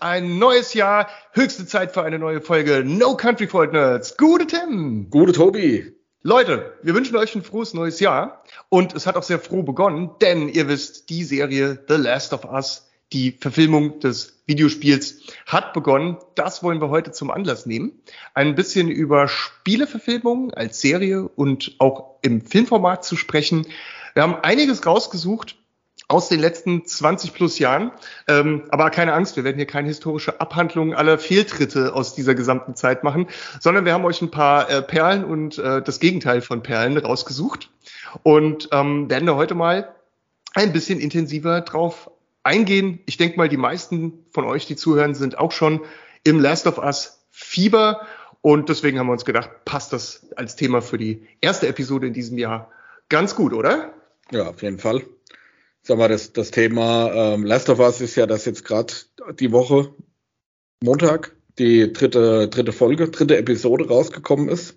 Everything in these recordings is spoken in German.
Ist ein neues Jahr, höchste Zeit für eine neue Folge No Country for Old Nerds. Gute Tim. Gute Tobi. Leute, wir wünschen euch ein frohes neues Jahr und es hat auch sehr froh begonnen, denn ihr wisst, die Serie The Last of Us, die Verfilmung des Videospiels, hat begonnen. Das wollen wir heute zum Anlass nehmen. Ein bisschen über Spieleverfilmungen als Serie und auch im Filmformat zu sprechen. Wir haben einiges rausgesucht, aus den letzten 20 plus Jahren. Ähm, aber keine Angst, wir werden hier keine historische Abhandlung aller Fehltritte aus dieser gesamten Zeit machen, sondern wir haben euch ein paar äh, Perlen und äh, das Gegenteil von Perlen rausgesucht und ähm, werden da heute mal ein bisschen intensiver drauf eingehen. Ich denke mal, die meisten von euch, die zuhören, sind auch schon im Last of Us Fieber und deswegen haben wir uns gedacht, passt das als Thema für die erste Episode in diesem Jahr ganz gut, oder? Ja, auf jeden Fall sag mal, das, das Thema ähm, Last of Us ist ja, dass jetzt gerade die Woche Montag die dritte, dritte Folge, dritte Episode rausgekommen ist.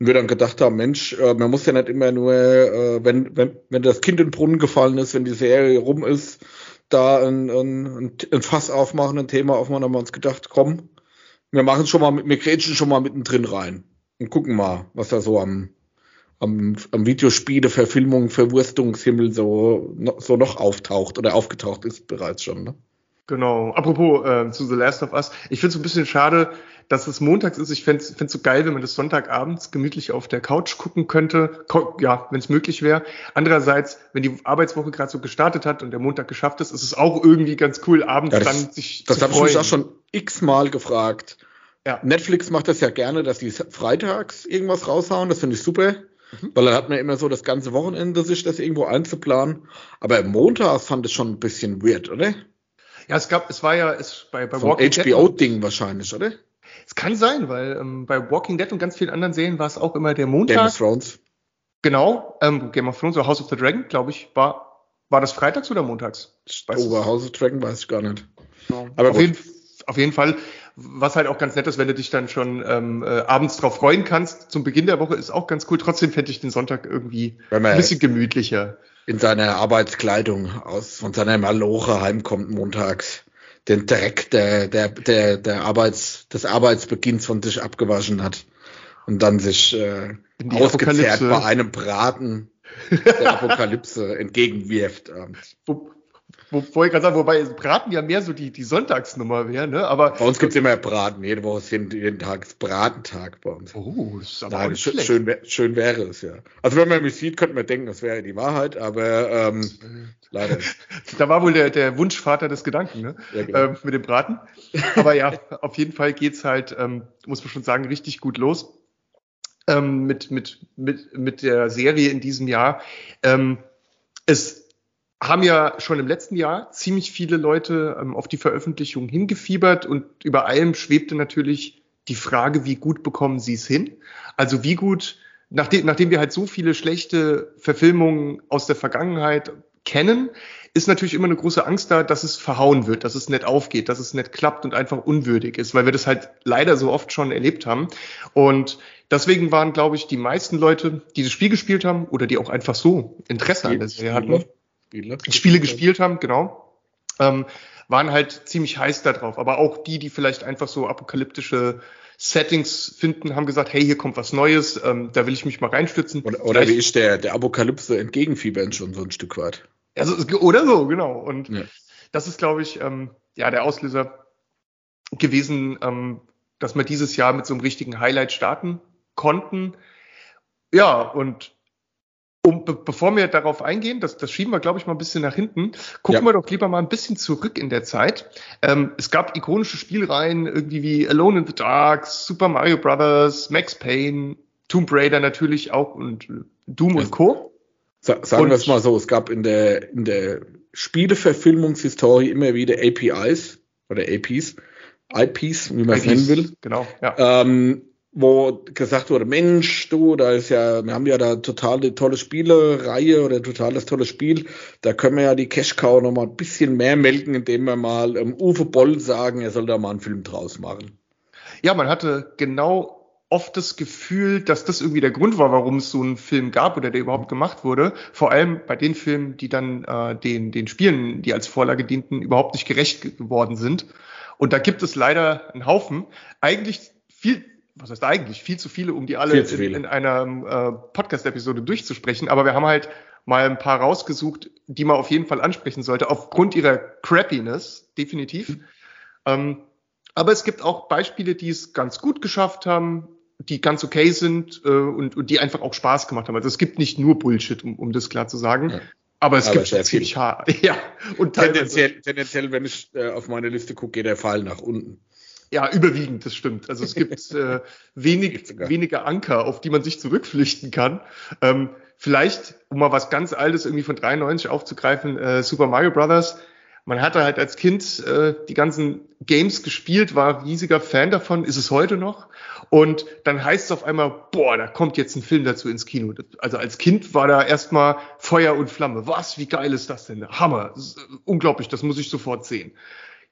Und wir dann gedacht haben, Mensch, äh, man muss ja nicht immer nur, äh, wenn, wenn, wenn das Kind in den Brunnen gefallen ist, wenn die Serie rum ist, da ein, ein, ein Fass aufmachen, ein Thema aufmachen, haben wir uns gedacht, komm, wir machen schon mal, wir grätschen schon mal mittendrin rein und gucken mal, was da so am, am, am Videospiele, Verfilmung, Verwurstungshimmel so, so noch auftaucht oder aufgetaucht ist bereits schon. Ne? Genau. Apropos äh, zu The Last of Us. Ich finde es ein bisschen schade, dass es montags ist. Ich fände es so geil, wenn man das Sonntagabends gemütlich auf der Couch gucken könnte. Ja, wenn es möglich wäre. Andererseits, wenn die Arbeitswoche gerade so gestartet hat und der Montag geschafft ist, ist es auch irgendwie ganz cool, abends ja, das, dann sich das habe ich mich auch schon x-mal gefragt. Ja. Netflix macht das ja gerne, dass die freitags irgendwas raushauen. Das finde ich super. Mhm. Weil dann hat man immer so das ganze Wochenende, sich das irgendwo einzuplanen. Aber Montag fand es schon ein bisschen weird, oder? Ja, es gab, es war ja, es bei, bei so Walking HBO-Ding wahrscheinlich, oder? Es kann sein, weil ähm, bei Walking Dead und ganz vielen anderen Serien war es auch immer der Montag. Game of Thrones. Genau, ähm, Game of Thrones oder House of the Dragon, glaube ich, war, war das freitags oder montags? Oh, bei House of Dragon weiß ich gar nicht. Genau. Aber auf jeden, auf jeden Fall was halt auch ganz nett ist, wenn du dich dann schon ähm, äh, abends drauf freuen kannst. Zum Beginn der Woche ist auch ganz cool. Trotzdem fände ich den Sonntag irgendwie ein bisschen gemütlicher. In seiner Arbeitskleidung aus von seiner Maloche heimkommt montags den Dreck der, der, der, der Arbeits, des Arbeitsbeginns von sich abgewaschen hat und dann sich äh, ausgezehrt bei einem Braten der Apokalypse entgegenwirft. Wo, wo, ich gerade sagen, wobei Braten ja mehr so die, die Sonntagsnummer wäre, ne? Aber bei uns gibt's immer Braten, jede Woche ist jeden, jeden Tag ist Bratentag bei uns. Oh, ist aber Nein, schön, schön, schön wäre es, ja. Also wenn man mich sieht, könnte man denken, das wäre die Wahrheit, aber ähm, leider. Da war wohl der, der Wunschvater des Gedanken, ne? Ja, genau. ähm, mit dem Braten. Aber ja, auf jeden Fall geht's halt, ähm, muss man schon sagen, richtig gut los. Ähm, mit, mit, mit, mit der Serie in diesem Jahr. Ähm, es haben ja schon im letzten Jahr ziemlich viele Leute ähm, auf die Veröffentlichung hingefiebert und über allem schwebte natürlich die Frage, wie gut bekommen sie es hin? Also wie gut, nachdem, nachdem wir halt so viele schlechte Verfilmungen aus der Vergangenheit kennen, ist natürlich immer eine große Angst da, dass es verhauen wird, dass es nicht aufgeht, dass es nicht klappt und einfach unwürdig ist, weil wir das halt leider so oft schon erlebt haben. Und deswegen waren, glaube ich, die meisten Leute, die das Spiel gespielt haben oder die auch einfach so Interesse an der Serie hatten, Spiele, Spiele gespielt haben, genau, ähm, waren halt ziemlich heiß da drauf. Aber auch die, die vielleicht einfach so apokalyptische Settings finden, haben gesagt, hey, hier kommt was Neues, ähm, da will ich mich mal reinstützen. Oder, oder wie ich der, der Apokalypse entgegenfiebern schon so ein Stück weit. Also, oder so, genau. Und ja. das ist, glaube ich, ähm, ja, der Auslöser gewesen, ähm, dass wir dieses Jahr mit so einem richtigen Highlight starten konnten. Ja, und um, be bevor wir darauf eingehen, das, das schieben wir, glaube ich, mal ein bisschen nach hinten, gucken ja. wir doch lieber mal ein bisschen zurück in der Zeit. Ähm, es gab ikonische Spielreihen, irgendwie wie Alone in the Dark, Super Mario Brothers, Max Payne, Tomb Raider natürlich auch und Doom ja. und Co. Sa sagen wir es mal so, es gab in der, in der Spieleverfilmungshistorie immer wieder APIs oder APs, IPs, wie man es nennen will. Genau, ja. Ähm, wo gesagt wurde, Mensch, du, da ist ja, wir haben ja da total tolle Spielereihe oder total das tolle Spiel, da können wir ja die Cash Cow noch mal ein bisschen mehr melken, indem wir mal ähm, Uwe Boll sagen, er soll da mal einen Film draus machen. Ja, man hatte genau oft das Gefühl, dass das irgendwie der Grund war, warum es so einen Film gab oder der überhaupt gemacht wurde. Vor allem bei den Filmen, die dann äh, den, den Spielen, die als Vorlage dienten, überhaupt nicht gerecht geworden sind. Und da gibt es leider einen Haufen. Eigentlich viel, was heißt eigentlich, viel zu viele, um die alle in, in, einer äh, Podcast-Episode durchzusprechen. Aber wir haben halt mal ein paar rausgesucht, die man auf jeden Fall ansprechen sollte, aufgrund ihrer Crappiness, definitiv. Mhm. Ähm, aber es gibt auch Beispiele, die es ganz gut geschafft haben, die ganz okay sind äh, und, und die einfach auch Spaß gemacht haben. Also es gibt nicht nur Bullshit, um, um das klar zu sagen. Ja. Aber es aber gibt ziemlich hart. Ja. Und tendenziell, tendenziell, wenn ich äh, auf meine Liste gucke, geht der Pfeil nach unten. Ja, überwiegend, das stimmt. Also es gibt äh, wenig, wenige Anker, auf die man sich zurückflüchten kann. Ähm, vielleicht, um mal was ganz Altes irgendwie von 93 aufzugreifen, äh, Super Mario Brothers man hatte halt als Kind äh, die ganzen Games gespielt, war riesiger Fan davon, ist es heute noch. Und dann heißt es auf einmal, boah, da kommt jetzt ein Film dazu ins Kino. Also als Kind war da erstmal Feuer und Flamme. Was, wie geil ist das denn? Hammer, das unglaublich, das muss ich sofort sehen.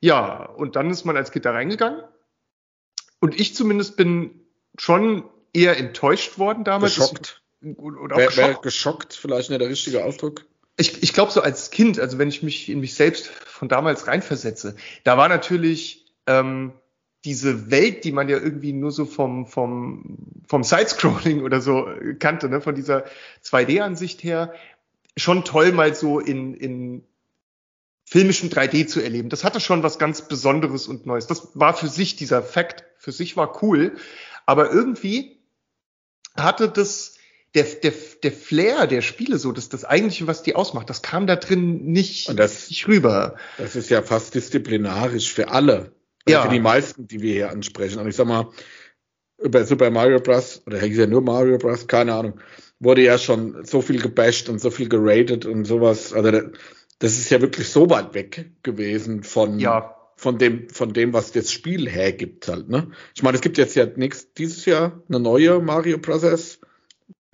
Ja, und dann ist man als Kind da reingegangen. Und ich zumindest bin schon eher enttäuscht worden damals. Geschockt. Oder auch geschockt. Geschockt, vielleicht nicht der richtige Ausdruck ich, ich glaube so als Kind, also wenn ich mich in mich selbst von damals reinversetze, da war natürlich ähm, diese Welt, die man ja irgendwie nur so vom, vom, vom Sidescrolling oder so kannte, ne, von dieser 2D-Ansicht her, schon toll mal so in, in filmischen 3D zu erleben. Das hatte schon was ganz Besonderes und Neues. Das war für sich dieser Fakt, für sich war cool, aber irgendwie hatte das der, der, der Flair der Spiele so, das, das eigentliche, was die ausmacht, das kam da drin nicht, das, nicht rüber. Das ist ja fast disziplinarisch für alle. Also ja. Für die meisten, die wir hier ansprechen. Und ich sag mal, über Super Mario Bros. oder hieß ja nur Mario Bros., keine Ahnung, wurde ja schon so viel gebasht und so viel geratet und sowas. Also das ist ja wirklich so weit weg gewesen von, ja. von dem, von dem, was das Spiel hergibt halt, ne? Ich meine, es gibt jetzt ja nächstes, dieses Jahr eine neue Mario Bros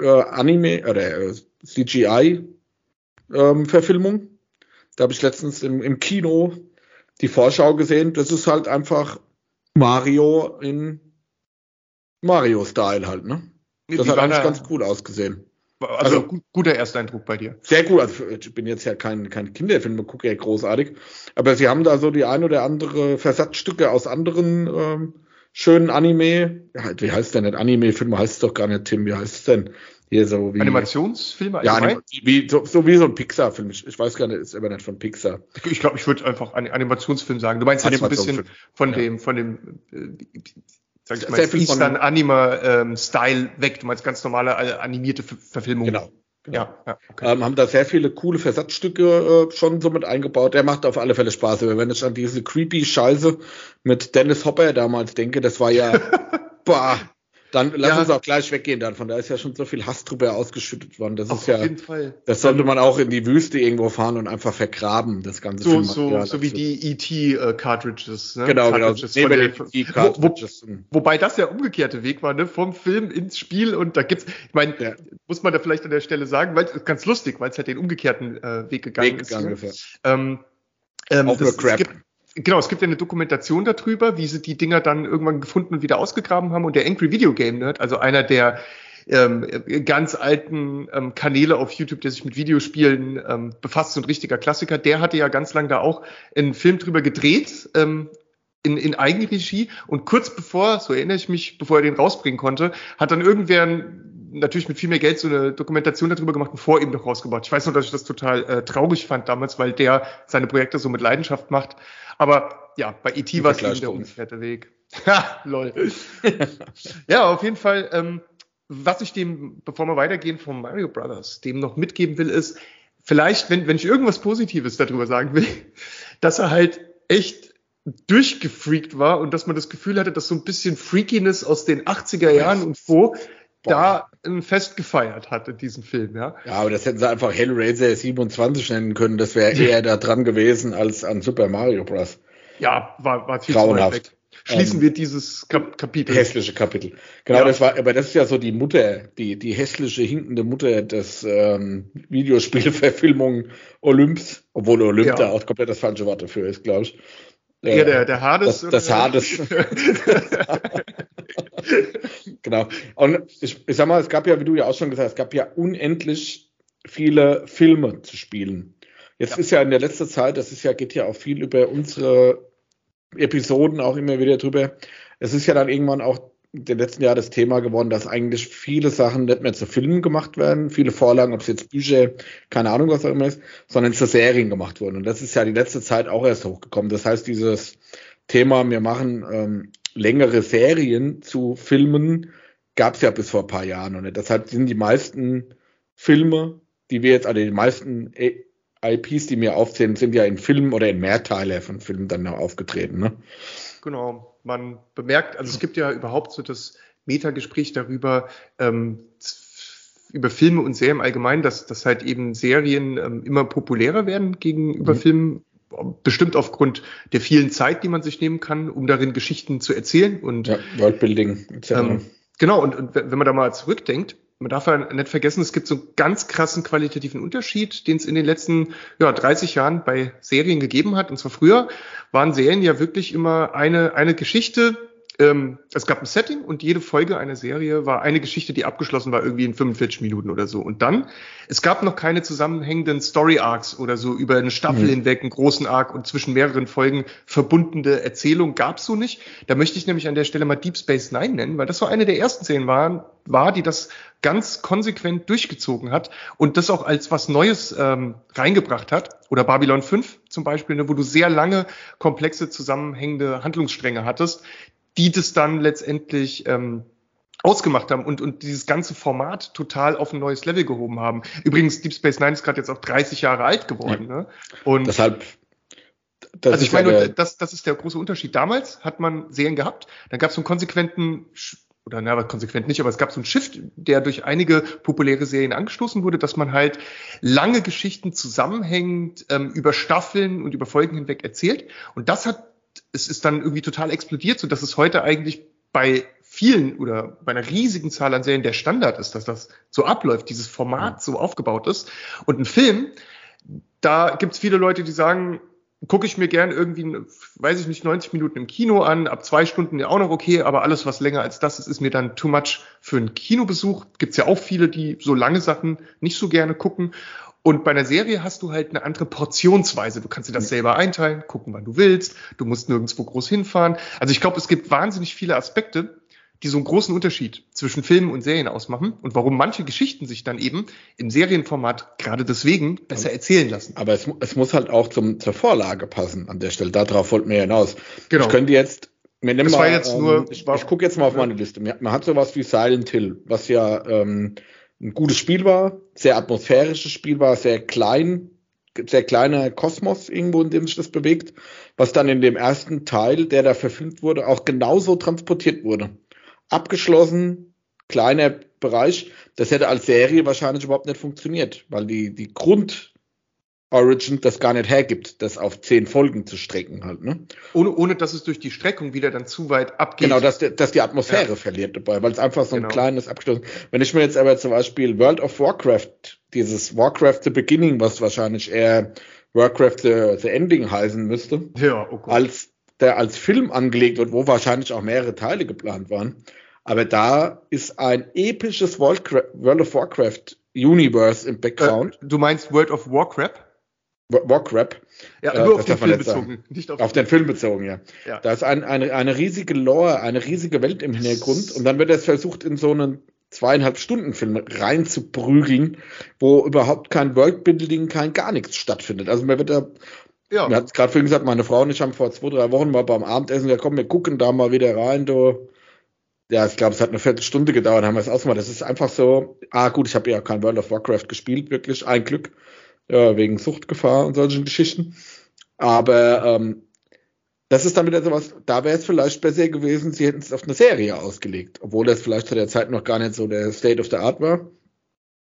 äh, Anime oder äh, CGI-Verfilmung. Ähm, da habe ich letztens im, im Kino die Vorschau gesehen. Das ist halt einfach Mario in Mario-Style halt, ne? Das hat eigentlich ganz cool ausgesehen. Also, also guter Ersteindruck bei dir. Sehr gut. Also ich bin jetzt ja kein, kein Kinderfilm, gucke ja großartig. Aber sie haben da so die ein oder andere Versatzstücke aus anderen ähm, schönen Anime. Ja, wie heißt der nicht? Anime-Film heißt es doch gar nicht, Tim. Wie heißt es denn? Hier so wie. Animationsfilme? Ja, Anim wie, so, so, wie so ein Pixar-Film. Ich, ich, weiß gar nicht, ist aber nicht von Pixar. Ich glaube, ich würde einfach Animationsfilm sagen. Du meinst jetzt so ein bisschen von ja. dem, von dem, äh, sag ich mal, Eastern Anima-Style ähm, weg. Du meinst ganz normale äh, animierte Verfilmung. Genau. Genau. Ja, ja okay. ähm, haben da sehr viele coole Versatzstücke äh, schon so mit eingebaut. Der macht auf alle Fälle Spaß. Wenn ich an diese creepy Scheiße mit Dennis Hopper damals denke, das war ja, boah, dann lass ja. uns auch gleich weggehen dann. Von da ist ja schon so viel Hass drüber ausgeschüttet worden. Das ist ja, auf jeden Fall. das sollte man auch in die Wüste irgendwo fahren und einfach vergraben, das ganze So, so, so wie die ET-Cartridges. Äh, ne? Genau, genau. Cartridges genau. Nee, den, wo, wo, wobei das der umgekehrte Weg war, ne? vom Film ins Spiel und da gibt's, ich meine, ja. muss man da vielleicht an der Stelle sagen, weil es ganz lustig, weil es halt den umgekehrten äh, Weg gegangen Weg ist. Gegangen ne? ähm, ähm, auch das, nur Crap. Genau, es gibt ja eine Dokumentation darüber, wie sie die Dinger dann irgendwann gefunden und wieder ausgegraben haben. Und der Angry Video Game Nerd, also einer der ähm, ganz alten ähm, Kanäle auf YouTube, der sich mit Videospielen ähm, befasst, so ein richtiger Klassiker, der hatte ja ganz lang da auch einen Film drüber gedreht, ähm, in, in Eigenregie. Und kurz bevor, so erinnere ich mich, bevor er den rausbringen konnte, hat dann irgendwer natürlich mit viel mehr Geld so eine Dokumentation darüber gemacht und vor ihm noch rausgebracht. Ich weiß noch, dass ich das total äh, traurig fand damals, weil der seine Projekte so mit Leidenschaft macht. Aber ja, bei E.T. war es eben der umgekehrte Weg. Ha, lol. ja, auf jeden Fall, ähm, was ich dem, bevor wir weitergehen vom Mario Brothers, dem noch mitgeben will, ist, vielleicht, wenn, wenn ich irgendwas Positives darüber sagen will, dass er halt echt durchgefreakt war und dass man das Gefühl hatte, dass so ein bisschen Freakiness aus den 80er Jahren und wo da ein Fest gefeiert hat in diesem Film, ja. Ja, aber das hätten sie einfach Hellraiser 27 nennen können. Das wäre eher da dran gewesen als an Super Mario Bros. Ja, war, war viel zu weit weg. Schließen ähm, wir dieses Kap Kapitel. Hässliche Kapitel. Genau, ja. das war, aber das ist ja so die Mutter, die, die hässliche, hinkende Mutter des ähm, Videospielverfilmung Olymps, obwohl Olymp ja. da auch komplett das falsche Wort dafür ist, glaube ich. Ja, der, der Hades. Das, das Hades. Genau. Und ich, ich sag mal, es gab ja, wie du ja auch schon gesagt hast, es gab ja unendlich viele Filme zu spielen. Jetzt ja. ist ja in der letzten Zeit, das ist ja, geht ja auch viel über unsere Episoden auch immer wieder drüber. Es ist ja dann irgendwann auch den letzten Jahren das Thema geworden, dass eigentlich viele Sachen nicht mehr zu Filmen gemacht werden, viele Vorlagen, ob es jetzt Bücher, keine Ahnung, was auch immer ist, sondern zu Serien gemacht wurden. Und das ist ja die letzte Zeit auch erst hochgekommen. Das heißt, dieses Thema, wir machen ähm, längere Serien zu Filmen, gab es ja bis vor ein paar Jahren nicht. Deshalb sind die meisten Filme, die wir jetzt, also die meisten IPs, die mir aufzählen, sind ja in Filmen oder in Mehrteile von Filmen dann aufgetreten. Ne? Genau man bemerkt, also es gibt ja überhaupt so das Metagespräch darüber, ähm, über Filme und Serien allgemein, dass, dass halt eben Serien ähm, immer populärer werden gegenüber mhm. Filmen, bestimmt aufgrund der vielen Zeit, die man sich nehmen kann, um darin Geschichten zu erzählen und ja, Worldbuilding. Ähm, genau, und, und wenn man da mal zurückdenkt, man darf ja nicht vergessen, es gibt so einen ganz krassen qualitativen Unterschied, den es in den letzten ja, 30 Jahren bei Serien gegeben hat. Und zwar früher waren Serien ja wirklich immer eine, eine Geschichte, ähm, es gab ein Setting und jede Folge einer Serie war eine Geschichte, die abgeschlossen war, irgendwie in 45 Minuten oder so. Und dann, es gab noch keine zusammenhängenden Story Arcs oder so über eine Staffel mhm. hinweg, einen großen Arc und zwischen mehreren Folgen verbundene Erzählung gab's so nicht. Da möchte ich nämlich an der Stelle mal Deep Space Nine nennen, weil das so eine der ersten Serien waren, war, die das ganz konsequent durchgezogen hat und das auch als was Neues ähm, reingebracht hat. Oder Babylon 5 zum Beispiel, ne, wo du sehr lange komplexe zusammenhängende Handlungsstränge hattest, die das dann letztendlich ähm, ausgemacht haben und, und dieses ganze Format total auf ein neues Level gehoben haben. Übrigens, Deep Space Nine ist gerade jetzt auch 30 Jahre alt geworden. Ja. Ne? Und deshalb. also ich meine, das, das ist der große Unterschied. Damals hat man Serien gehabt, dann gab es einen konsequenten oder na, konsequent nicht, aber es gab so einen Shift, der durch einige populäre Serien angestoßen wurde, dass man halt lange Geschichten zusammenhängend ähm, über Staffeln und über Folgen hinweg erzählt. Und das hat es ist dann irgendwie total explodiert, so dass es heute eigentlich bei vielen oder bei einer riesigen Zahl an Serien der Standard ist, dass das so abläuft, dieses Format so aufgebaut ist. Und ein Film, da gibt es viele Leute, die sagen, gucke ich mir gern irgendwie, weiß ich nicht, 90 Minuten im Kino an, ab zwei Stunden ja auch noch okay, aber alles, was länger als das ist, ist mir dann too much für einen Kinobesuch. Gibt's ja auch viele, die so lange Sachen nicht so gerne gucken. Und bei einer Serie hast du halt eine andere Portionsweise. Du kannst dir das selber einteilen, gucken, wann du willst. Du musst nirgendwo groß hinfahren. Also ich glaube, es gibt wahnsinnig viele Aspekte, die so einen großen Unterschied zwischen Filmen und Serien ausmachen und warum manche Geschichten sich dann eben im Serienformat gerade deswegen besser erzählen lassen. Aber es, es muss halt auch zum, zur Vorlage passen an der Stelle. Darauf wollten wir hinaus. Genau. Ich könnte jetzt mir das mal, war jetzt ähm, nur, ich, ich gucke jetzt mal auf meine Liste. Man hat sowas wie Silent Hill, was ja ähm, ein gutes Spiel war, sehr atmosphärisches Spiel war, sehr klein, sehr kleiner Kosmos irgendwo, in dem sich das bewegt, was dann in dem ersten Teil, der da verfilmt wurde, auch genauso transportiert wurde. Abgeschlossen, kleiner Bereich, das hätte als Serie wahrscheinlich überhaupt nicht funktioniert, weil die, die Grund, Origin das gar nicht hergibt, das auf zehn Folgen zu strecken halt, ne? Ohne, ohne dass es durch die Streckung wieder dann zu weit abgeht. Genau, dass, dass die Atmosphäre ja. verliert dabei, weil es einfach so ein genau. kleines abgeschlossen Wenn ich mir jetzt aber zum Beispiel World of Warcraft, dieses Warcraft The Beginning, was wahrscheinlich eher Warcraft The, The Ending heißen müsste, ja, okay. Oh als der als Film angelegt wird, wo wahrscheinlich auch mehrere Teile geplant waren. Aber da ist ein episches World, World of Warcraft Universe im Background. Äh, du meinst World of Warcraft? Walkrap. Ja, äh, nur auf den Film bezogen. Nicht auf, auf den Film bezogen, ja. ja. Da ist ein, eine, eine riesige Lore, eine riesige Welt im Hintergrund und dann wird es versucht, in so einen zweieinhalb Stunden Film reinzuprügeln, wo überhaupt kein Worldbuilding, kein gar nichts stattfindet. Also man wird da, ja. mir hat es gerade vorhin gesagt, meine Frau und ich haben vor zwei, drei Wochen mal beim Abendessen gesagt, komm, wir gucken da mal wieder rein, du. Ja, ich glaube, es hat eine Viertelstunde gedauert, haben wir es ausgemacht. Das ist einfach so, ah gut, ich habe ja kein World of Warcraft gespielt, wirklich, ein Glück ja, wegen Suchtgefahr und solchen Geschichten. Aber ähm, das ist dann wieder sowas, da wäre es vielleicht besser gewesen, sie hätten es auf eine Serie ausgelegt, obwohl das vielleicht zu der Zeit noch gar nicht so der State of the Art war.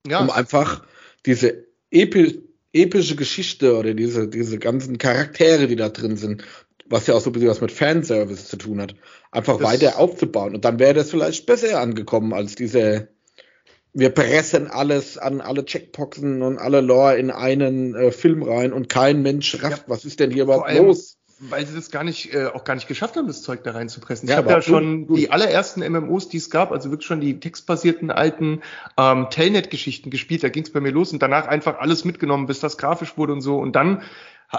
Ja. Um einfach diese epi epische Geschichte oder diese, diese ganzen Charaktere, die da drin sind, was ja auch so ein bisschen was mit Fanservice zu tun hat, einfach das weiter aufzubauen. Und dann wäre das vielleicht besser angekommen als diese wir pressen alles an alle Checkboxen und alle Lore in einen äh, Film rein und kein Mensch rafft, ja. was ist denn hier überhaupt allem, los? weil sie das gar nicht, äh, auch gar nicht geschafft haben, das Zeug da reinzupressen. Ja, ich habe ja schon gut. die allerersten MMOs, die es gab, also wirklich schon die textbasierten alten ähm, Telnet-Geschichten gespielt. Da ging es bei mir los und danach einfach alles mitgenommen, bis das grafisch wurde und so. Und dann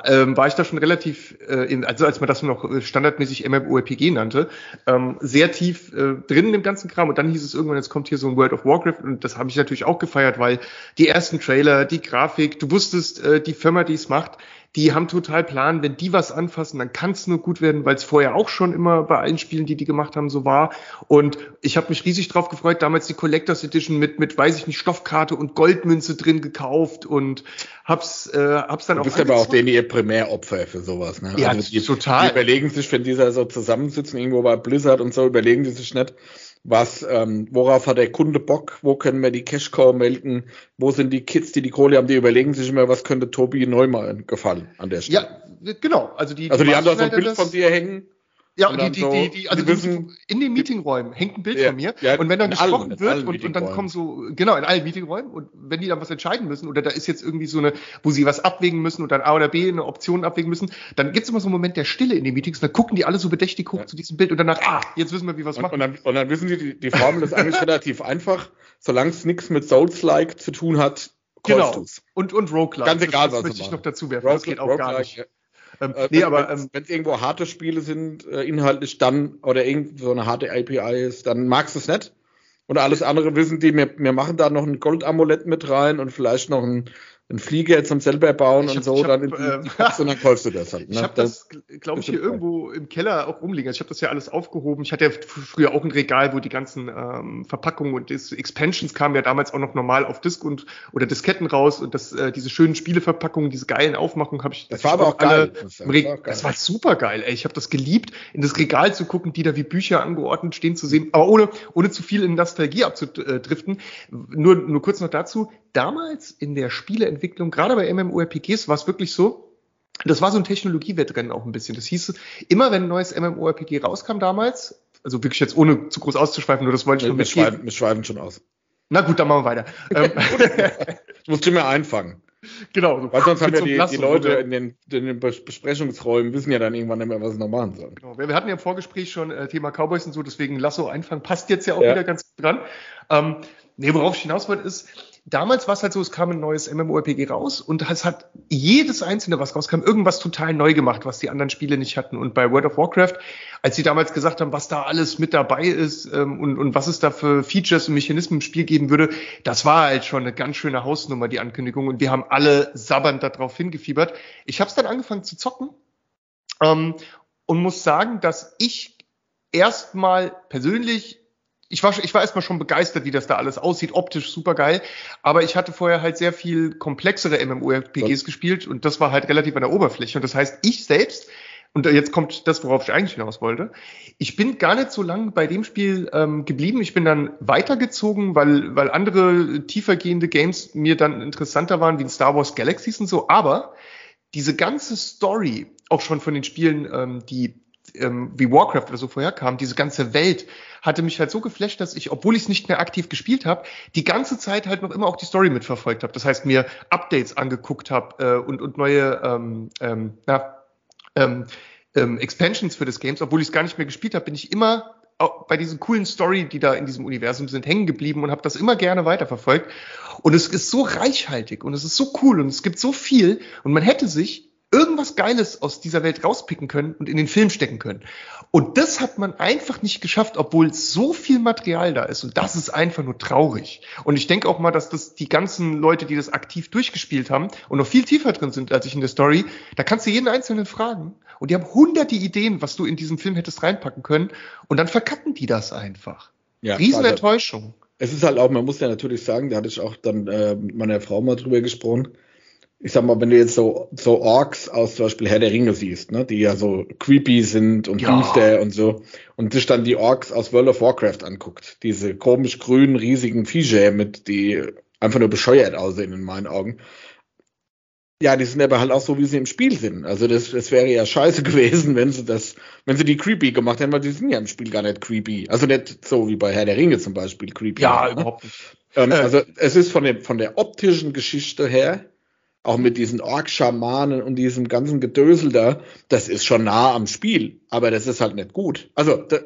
ähm, war ich da schon relativ, äh, in, also als man das noch äh, standardmäßig MMORPG nannte, ähm, sehr tief äh, drin im ganzen Kram. Und dann hieß es irgendwann, jetzt kommt hier so ein World of Warcraft und das habe ich natürlich auch gefeiert, weil die ersten Trailer, die Grafik, du wusstest, äh, die Firma, die es macht, die haben total Plan, wenn die was anfassen, dann kann es nur gut werden, weil es vorher auch schon immer bei allen Spielen, die die gemacht haben, so war. Und ich habe mich riesig drauf gefreut, damals die Collectors Edition mit, mit, weiß ich nicht, Stoffkarte und Goldmünze drin gekauft und hab's, äh, hab's dann du auch. Du bist aber auch denen ihr Primäropfer für sowas, ne? Ja, also die, total. Die überlegen sich, wenn dieser so zusammensitzen, irgendwo bei Blizzard und so, überlegen die sich nicht, was, ähm, worauf hat der Kunde Bock, wo können wir die Cash-Cow melden, wo sind die Kids, die die Kohle haben, die überlegen sich immer, was könnte Tobi Neumann gefallen an der Stelle. Ja, genau. Also die, also die, die haben da so ein Bild von dir hängen ja, und die, die, die, die, also die wissen, in den Meetingräumen hängt ein Bild ja, von mir ja, und wenn dann gesprochen allen, wird und, und dann kommen so, genau, in allen Meetingräumen und wenn die dann was entscheiden müssen oder da ist jetzt irgendwie so eine, wo sie was abwägen müssen und dann A oder B eine Option abwägen müssen, dann gibt es immer so einen Moment der Stille in den Meetings und dann gucken die alle so bedächtig hoch ja. zu diesem Bild und danach, ah, jetzt wissen wir, wie wir es machen. Und dann, und dann wissen die, die, die Formel ist eigentlich relativ einfach, solange es nichts mit Souls-like zu tun hat, Genau. Und, und Roguelike. Ganz egal, das, was das möchte ich noch dazu werfen. das geht auch gar nicht. Ähm, äh, nee, aber ähm, wenn es irgendwo harte Spiele sind, äh, inhaltlich dann, oder irgend so eine harte API ist, dann magst du es nicht. Und alles andere wissen die, wir, wir machen da noch ein Goldamulett mit rein und vielleicht noch ein, ein Flieger zum selber bauen und so, hab, dann, äh, Box, und dann kaufst du das halt. Ne? Ich habe das, glaube ich, hier irgendwo im Keller auch rumliegen. Also ich habe das ja alles aufgehoben. Ich hatte ja früher auch ein Regal, wo die ganzen ähm, Verpackungen und das Expansions kamen ja damals auch noch normal auf Disk und oder Disketten raus und das, äh, diese schönen Spieleverpackungen, diese geilen Aufmachungen habe ich. Das war aber auch geil. Das war, geil. das war super geil. Ey. Ich habe das geliebt, in das Regal zu gucken, die da wie Bücher angeordnet stehen zu sehen, aber ohne ohne zu viel in Nostalgie abzudriften. Nur nur kurz noch dazu damals in der Spieleentwicklung, gerade bei MMORPGs, war es wirklich so, das war so ein Technologiewettrennen auch ein bisschen. Das hieß, immer wenn ein neues MMORPG rauskam damals, also wirklich jetzt ohne zu groß auszuschweifen, nur das wollte ich nur mit schweifen, wir schweifen schon aus. Na gut, dann machen wir weiter. Ähm, du musst immer einfangen. Genau. So Weil sonst haben ja die, die Leute in den, in den, Besprechungsräumen wissen ja dann irgendwann nicht mehr, was sie noch machen sollen. Genau. Wir, hatten ja im Vorgespräch schon äh, Thema Cowboys und so, deswegen Lasso einfangen passt jetzt ja auch ja. wieder ganz dran. Ähm, nee, worauf ich hinaus wollte ist, damals war es halt so, es kam ein neues MMORPG raus und es hat jedes einzelne, was rauskam, irgendwas total neu gemacht, was die anderen Spiele nicht hatten. Und bei World of Warcraft, als sie damals gesagt haben, was da alles mit dabei ist ähm, und, und was es da für Features und Mechanismen im Spiel geben würde, das war halt schon eine ganz schöne Hausnummer, die Ankündigung. Und wir haben alle sabbernd darauf hingefiebert. Ich habe es dann angefangen zu zocken ähm, und muss sagen, dass ich erstmal persönlich ich war, ich war erstmal schon begeistert, wie das da alles aussieht, optisch super geil. Aber ich hatte vorher halt sehr viel komplexere MMORPGs ja. gespielt und das war halt relativ an der Oberfläche. Und das heißt, ich selbst, und jetzt kommt das, worauf ich eigentlich hinaus wollte, ich bin gar nicht so lange bei dem Spiel ähm, geblieben. Ich bin dann weitergezogen, weil, weil andere tiefergehende Games mir dann interessanter waren, wie in Star Wars Galaxies und so. Aber diese ganze Story, auch schon von den Spielen, ähm, die ähm, wie Warcraft oder so vorher kam, diese ganze Welt hatte mich halt so geflasht, dass ich, obwohl ich es nicht mehr aktiv gespielt habe, die ganze Zeit halt noch immer auch die Story mitverfolgt habe. Das heißt, mir Updates angeguckt habe äh, und, und neue ähm, ähm, na, ähm, ähm, Expansions für das Games, obwohl ich es gar nicht mehr gespielt habe, bin ich immer bei diesen coolen Story, die da in diesem Universum sind, hängen geblieben und habe das immer gerne weiterverfolgt. Und es ist so reichhaltig und es ist so cool und es gibt so viel und man hätte sich irgendwas Geiles aus dieser Welt rauspicken können und in den Film stecken können. Und das hat man einfach nicht geschafft, obwohl so viel Material da ist. Und das ist einfach nur traurig. Und ich denke auch mal, dass das die ganzen Leute, die das aktiv durchgespielt haben und noch viel tiefer drin sind als ich in der Story, da kannst du jeden Einzelnen fragen. Und die haben hunderte Ideen, was du in diesem Film hättest reinpacken können. Und dann verkacken die das einfach. Ja, Riesenenttäuschung. Es ist halt auch, man muss ja natürlich sagen, da hatte ich auch dann äh, mit meiner Frau mal drüber gesprochen ich sag mal, wenn du jetzt so, so Orks aus zum Beispiel Herr der Ringe siehst, ne, die ja so creepy sind und ja. düster und so, und sich dann die Orks aus World of Warcraft anguckt, diese komisch grünen, riesigen Viecher mit, die einfach nur bescheuert aussehen in meinen Augen. Ja, die sind aber halt auch so, wie sie im Spiel sind. Also das, das wäre ja scheiße gewesen, wenn sie das, wenn sie die creepy gemacht hätten, weil die sind ja im Spiel gar nicht creepy. Also nicht so wie bei Herr der Ringe zum Beispiel creepy. Ja, ne? überhaupt nicht. Ähm, äh. also es ist von, dem, von der optischen Geschichte her auch mit diesen Ork-Schamanen und diesem ganzen Gedösel da, das ist schon nah am Spiel, aber das ist halt nicht gut. Also da,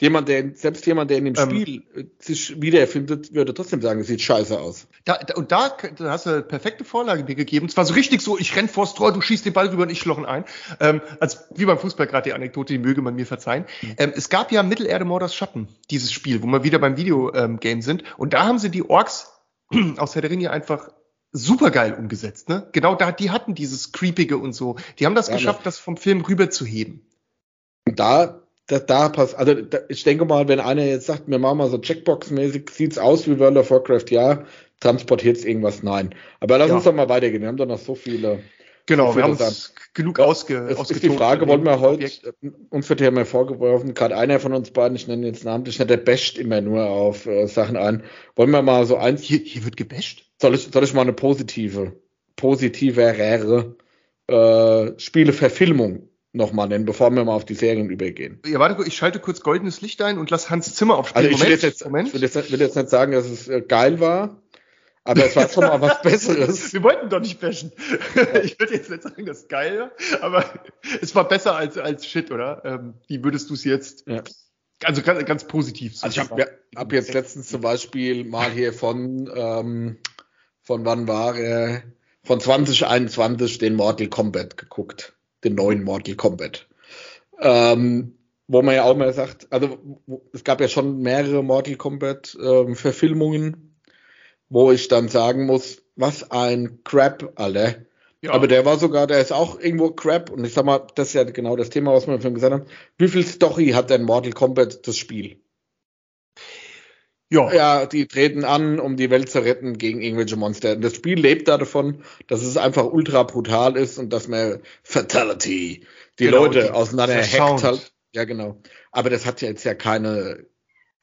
jemand, der, selbst jemand, der in dem ähm, Spiel äh, sich wiederfindet, würde trotzdem sagen, es sieht scheiße aus. Da, da, und da, da hast du eine perfekte Vorlage mir gegeben. Es war so richtig so, ich renn vors Tor, du schießt den Ball rüber und ich schlochen ein. Ähm, als wie beim Fußball gerade die Anekdote, die möge man mir verzeihen. Mhm. Ähm, es gab ja Mittelerde Morders Schatten, dieses Spiel, wo wir wieder beim Videogame ähm, sind. Und da haben sie die Orks aus Herr der Ringe einfach super geil umgesetzt, ne? Genau da, die hatten dieses Creepige und so. Die haben das ja, geschafft, das vom Film rüberzuheben. Da da, da passt, also da, ich denke mal, wenn einer jetzt sagt, wir machen mal so Checkbox-mäßig, sieht's aus wie World of Warcraft, ja, transportiert's irgendwas, nein. Aber lass ja. uns doch mal weitergehen, wir haben doch noch so viele. Genau, wir haben uns genug ausge, es ist die Frage, wollen wir heute, uns wird ja mal vorgeworfen, gerade einer von uns beiden, ich nenne jetzt namentlich nicht, der basht immer nur auf äh, Sachen ein. Wollen wir mal so eins. Hier, hier wird gebasht? Soll ich, soll ich mal eine positive, positivere äh, Spieleverfilmung nochmal nennen, bevor wir mal auf die Serien übergehen. Ja, warte, ich schalte kurz goldenes Licht ein und lass Hans Zimmer aufspielen. Also ich Moment, will, jetzt, Moment. Ich will, jetzt, will jetzt nicht sagen, dass es äh, geil war, aber es war schon mal was Besseres. Wir wollten doch nicht bashen. ich würde jetzt nicht sagen, das ist geil, aber es war besser als, als Shit, oder? Ähm, wie würdest du es jetzt? Ja. Also ganz, ganz positiv. Also ich habe hab jetzt letztens zum Beispiel mal hier von, ähm, von wann war er? Von 2021 den Mortal Kombat geguckt den neuen Mortal Kombat. Ähm, wo man ja auch mal sagt, also es gab ja schon mehrere Mortal Kombat ähm, Verfilmungen, wo ich dann sagen muss, was ein Crap, alle. Ja. Aber der war sogar, der ist auch irgendwo Crap. Und ich sag mal, das ist ja genau das Thema, was wir vorhin gesagt haben. Wie viel Story hat denn Mortal Kombat das Spiel? Ja. ja, die treten an, um die Welt zu retten gegen irgendwelche Monster. Und das Spiel lebt da davon, dass es einfach ultra brutal ist und dass man Fatality die genau, Leute die, auseinander hackt halt. Ja, genau. Aber das hat ja jetzt ja keine,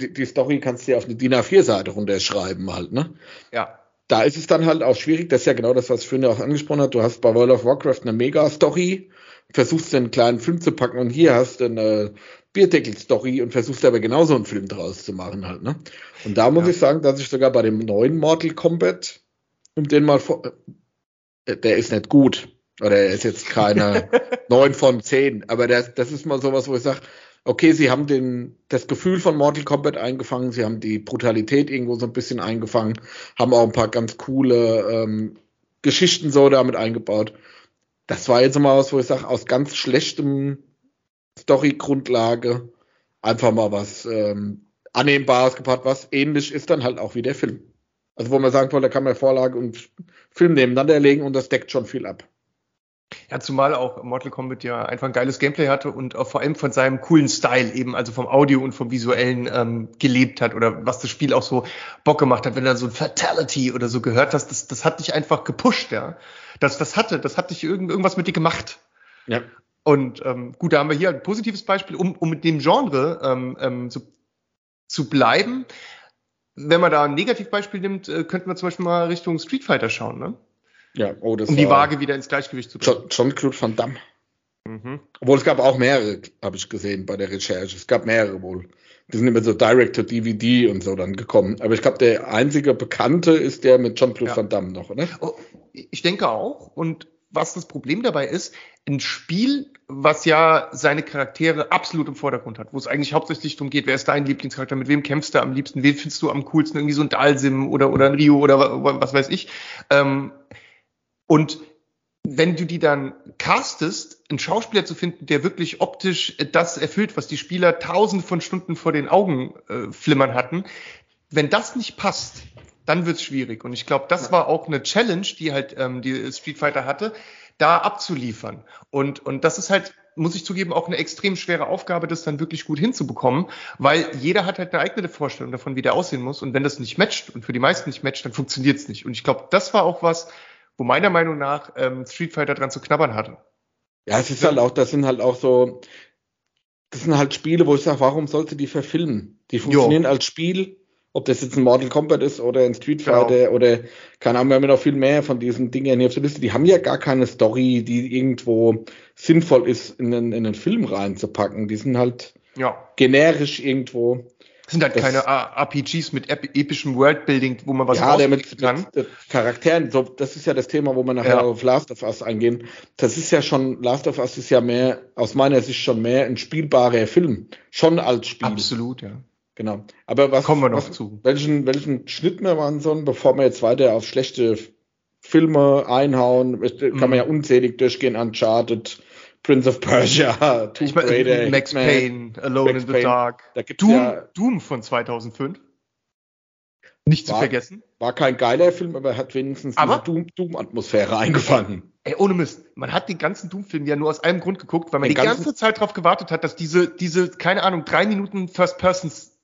die, die Story kannst du ja auf eine DIN A4-Seite runterschreiben halt, ne? Ja. Da ist es dann halt auch schwierig, das ist ja genau das, was Fünde auch angesprochen hat. Du hast bei World of Warcraft eine Mega-Story, versuchst einen kleinen Film zu packen und hier hast du eine Bierdeckel-Story und versuchst aber genauso einen Film draus zu machen halt, ne? Und da muss ja. ich sagen, dass ich sogar bei dem neuen Mortal Kombat, um den mal vor, äh, der ist nicht gut. Oder er ist jetzt keine neun von zehn. Aber das, das ist mal sowas, wo ich sage, okay, sie haben den, das Gefühl von Mortal Kombat eingefangen, sie haben die Brutalität irgendwo so ein bisschen eingefangen, haben auch ein paar ganz coole ähm, Geschichten so damit eingebaut. Das war jetzt mal was, wo ich sage, aus ganz schlechtem Story-Grundlage einfach mal was ähm, Annehmbares gepaart, was ähnlich ist dann halt auch wie der Film. Also wo man sagen wollte, da kann man Vorlage und Film nebeneinander legen und das deckt schon viel ab. Ja, zumal auch Mortal Kombat ja einfach ein geiles Gameplay hatte und auch vor allem von seinem coolen Style eben, also vom Audio und vom Visuellen ähm, gelebt hat oder was das Spiel auch so Bock gemacht hat, wenn du so ein Fatality oder so gehört hast, das, das hat dich einfach gepusht, ja. Das, das hatte, das hat dich irgend, irgendwas mit dir gemacht. Ja. Und ähm, gut, da haben wir hier ein positives Beispiel, um, um mit dem Genre ähm, ähm, so, zu bleiben. Wenn man da ein Negativbeispiel nimmt, äh, könnten wir zum Beispiel mal Richtung Street Fighter schauen, ne? Ja, oh, das um die Waage wieder ins Gleichgewicht zu bringen. John, Claude Van Damme. Mhm. Obwohl es gab auch mehrere, habe ich gesehen bei der Recherche. Es gab mehrere wohl. Die sind immer so Direct to DVD und so dann gekommen. Aber ich glaube, der einzige Bekannte ist der mit John Claude ja. Van Damme noch, oder? Oh, ich denke auch. Und was das Problem dabei ist, ein Spiel, was ja seine Charaktere absolut im Vordergrund hat, wo es eigentlich hauptsächlich darum geht, wer ist dein Lieblingscharakter, mit wem kämpfst du am liebsten, wen findest du am coolsten, irgendwie so ein Dalsim oder, oder ein Rio oder was weiß ich. Ähm, und wenn du die dann castest, einen Schauspieler zu finden, der wirklich optisch das erfüllt, was die Spieler tausende von Stunden vor den Augen äh, flimmern hatten, wenn das nicht passt, dann wird's schwierig. Und ich glaube, das war auch eine Challenge, die halt ähm, die Street Fighter hatte, da abzuliefern. Und, und das ist halt, muss ich zugeben, auch eine extrem schwere Aufgabe, das dann wirklich gut hinzubekommen, weil jeder hat halt eine eigene Vorstellung davon, wie der aussehen muss. Und wenn das nicht matcht und für die meisten nicht matcht, dann funktioniert's nicht. Und ich glaube, das war auch was, wo meiner Meinung nach ähm, Street Fighter dran zu knabbern hatte. Ja, es ist halt auch, das sind halt auch so, das sind halt Spiele, wo ich sage, warum sollte die verfilmen? Die funktionieren jo. als Spiel, ob das jetzt ein Mortal Kombat ist oder ein Street genau. Fighter genau. oder keine Ahnung, wir haben ja noch viel mehr von diesen Dingen hier auf der Liste. Die haben ja gar keine Story, die irgendwo sinnvoll ist, in einen, in einen Film reinzupacken. Die sind halt ja. generisch irgendwo. Das sind halt das, keine RPGs mit epischem Worldbuilding, wo man was ja, der mit, kann. Mit Charakteren, so, das ist ja das Thema, wo wir nachher ja. auf Last of Us eingehen. Das ist ja schon, Last of Us ist ja mehr, aus meiner Sicht schon mehr ein spielbarer Film. Schon als Spiel. Absolut, ja. Genau. Aber was, kommen wir noch was, zu? Welchen, welchen Schnitt wir machen sollen, bevor wir jetzt weiter auf schlechte Filme einhauen, kann man ja mhm. unzählig durchgehen, Uncharted, Prince of Persia, Tomb mein, Raider, Max Payne, Alone Max in the Payne. Dark, Doom, ja, Doom von 2005. Nicht war, zu vergessen. War kein geiler Film, aber hat wenigstens aber, diese Doom-Atmosphäre Doom eingefangen. Ey, ohne Mist. Man hat die ganzen Doom-Filme ja nur aus einem Grund geguckt, weil man Den die ganze Zeit darauf gewartet hat, dass diese, diese, keine Ahnung, drei Minuten First-Persons äh,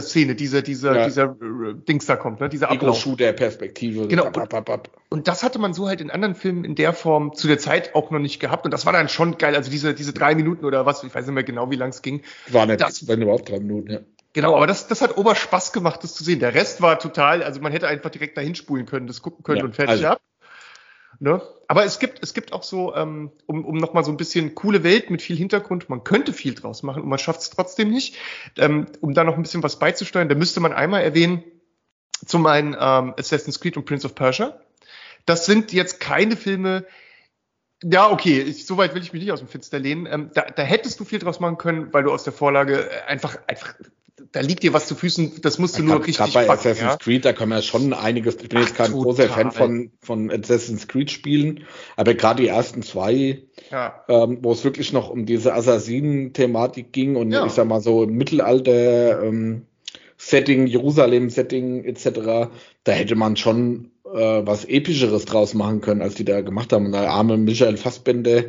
Szene, diese, diese, ja. dieser äh, Dings da kommt, ne? dieser Ablauf. Shooter-Perspektive. Genau. Und, und, das hatte man so halt in anderen Filmen in der Form zu der Zeit auch noch nicht gehabt. Und das war dann schon geil. Also diese, diese drei Minuten oder was, ich weiß nicht mehr genau, wie lang es ging. War nicht, das, wenn überhaupt drei Minuten, ja. Genau, aber das, das hat Ober Spaß gemacht, das zu sehen. Der Rest war total, also man hätte einfach direkt dahin spulen können, das gucken können ja, und fertig also, ab. Ne? Aber es gibt, es gibt auch so, ähm, um, um nochmal so ein bisschen coole Welt mit viel Hintergrund, man könnte viel draus machen und man schafft es trotzdem nicht. Ähm, um da noch ein bisschen was beizusteuern, da müsste man einmal erwähnen, zum einen ähm, Assassin's Creed und Prince of Persia. Das sind jetzt keine Filme, ja, okay, ich, so weit will ich mich nicht aus dem Fenster lehnen. Ähm, da, da hättest du viel draus machen können, weil du aus der Vorlage einfach, einfach da liegt dir was zu Füßen, das musst du nur richtig Gerade bei backen, Assassin's ja? Creed, da kann man ja schon einiges, ich bin Ach, jetzt kein total. großer Fan von, von Assassin's Creed Spielen, aber gerade die ersten zwei, ja. ähm, wo es wirklich noch um diese Assassinen-Thematik ging und ja. ich sag mal so im Mittelalter, ähm, Setting, Jerusalem-Setting etc., da hätte man schon äh, was Epischeres draus machen können, als die da gemacht haben. Und der arme Michael Fassbender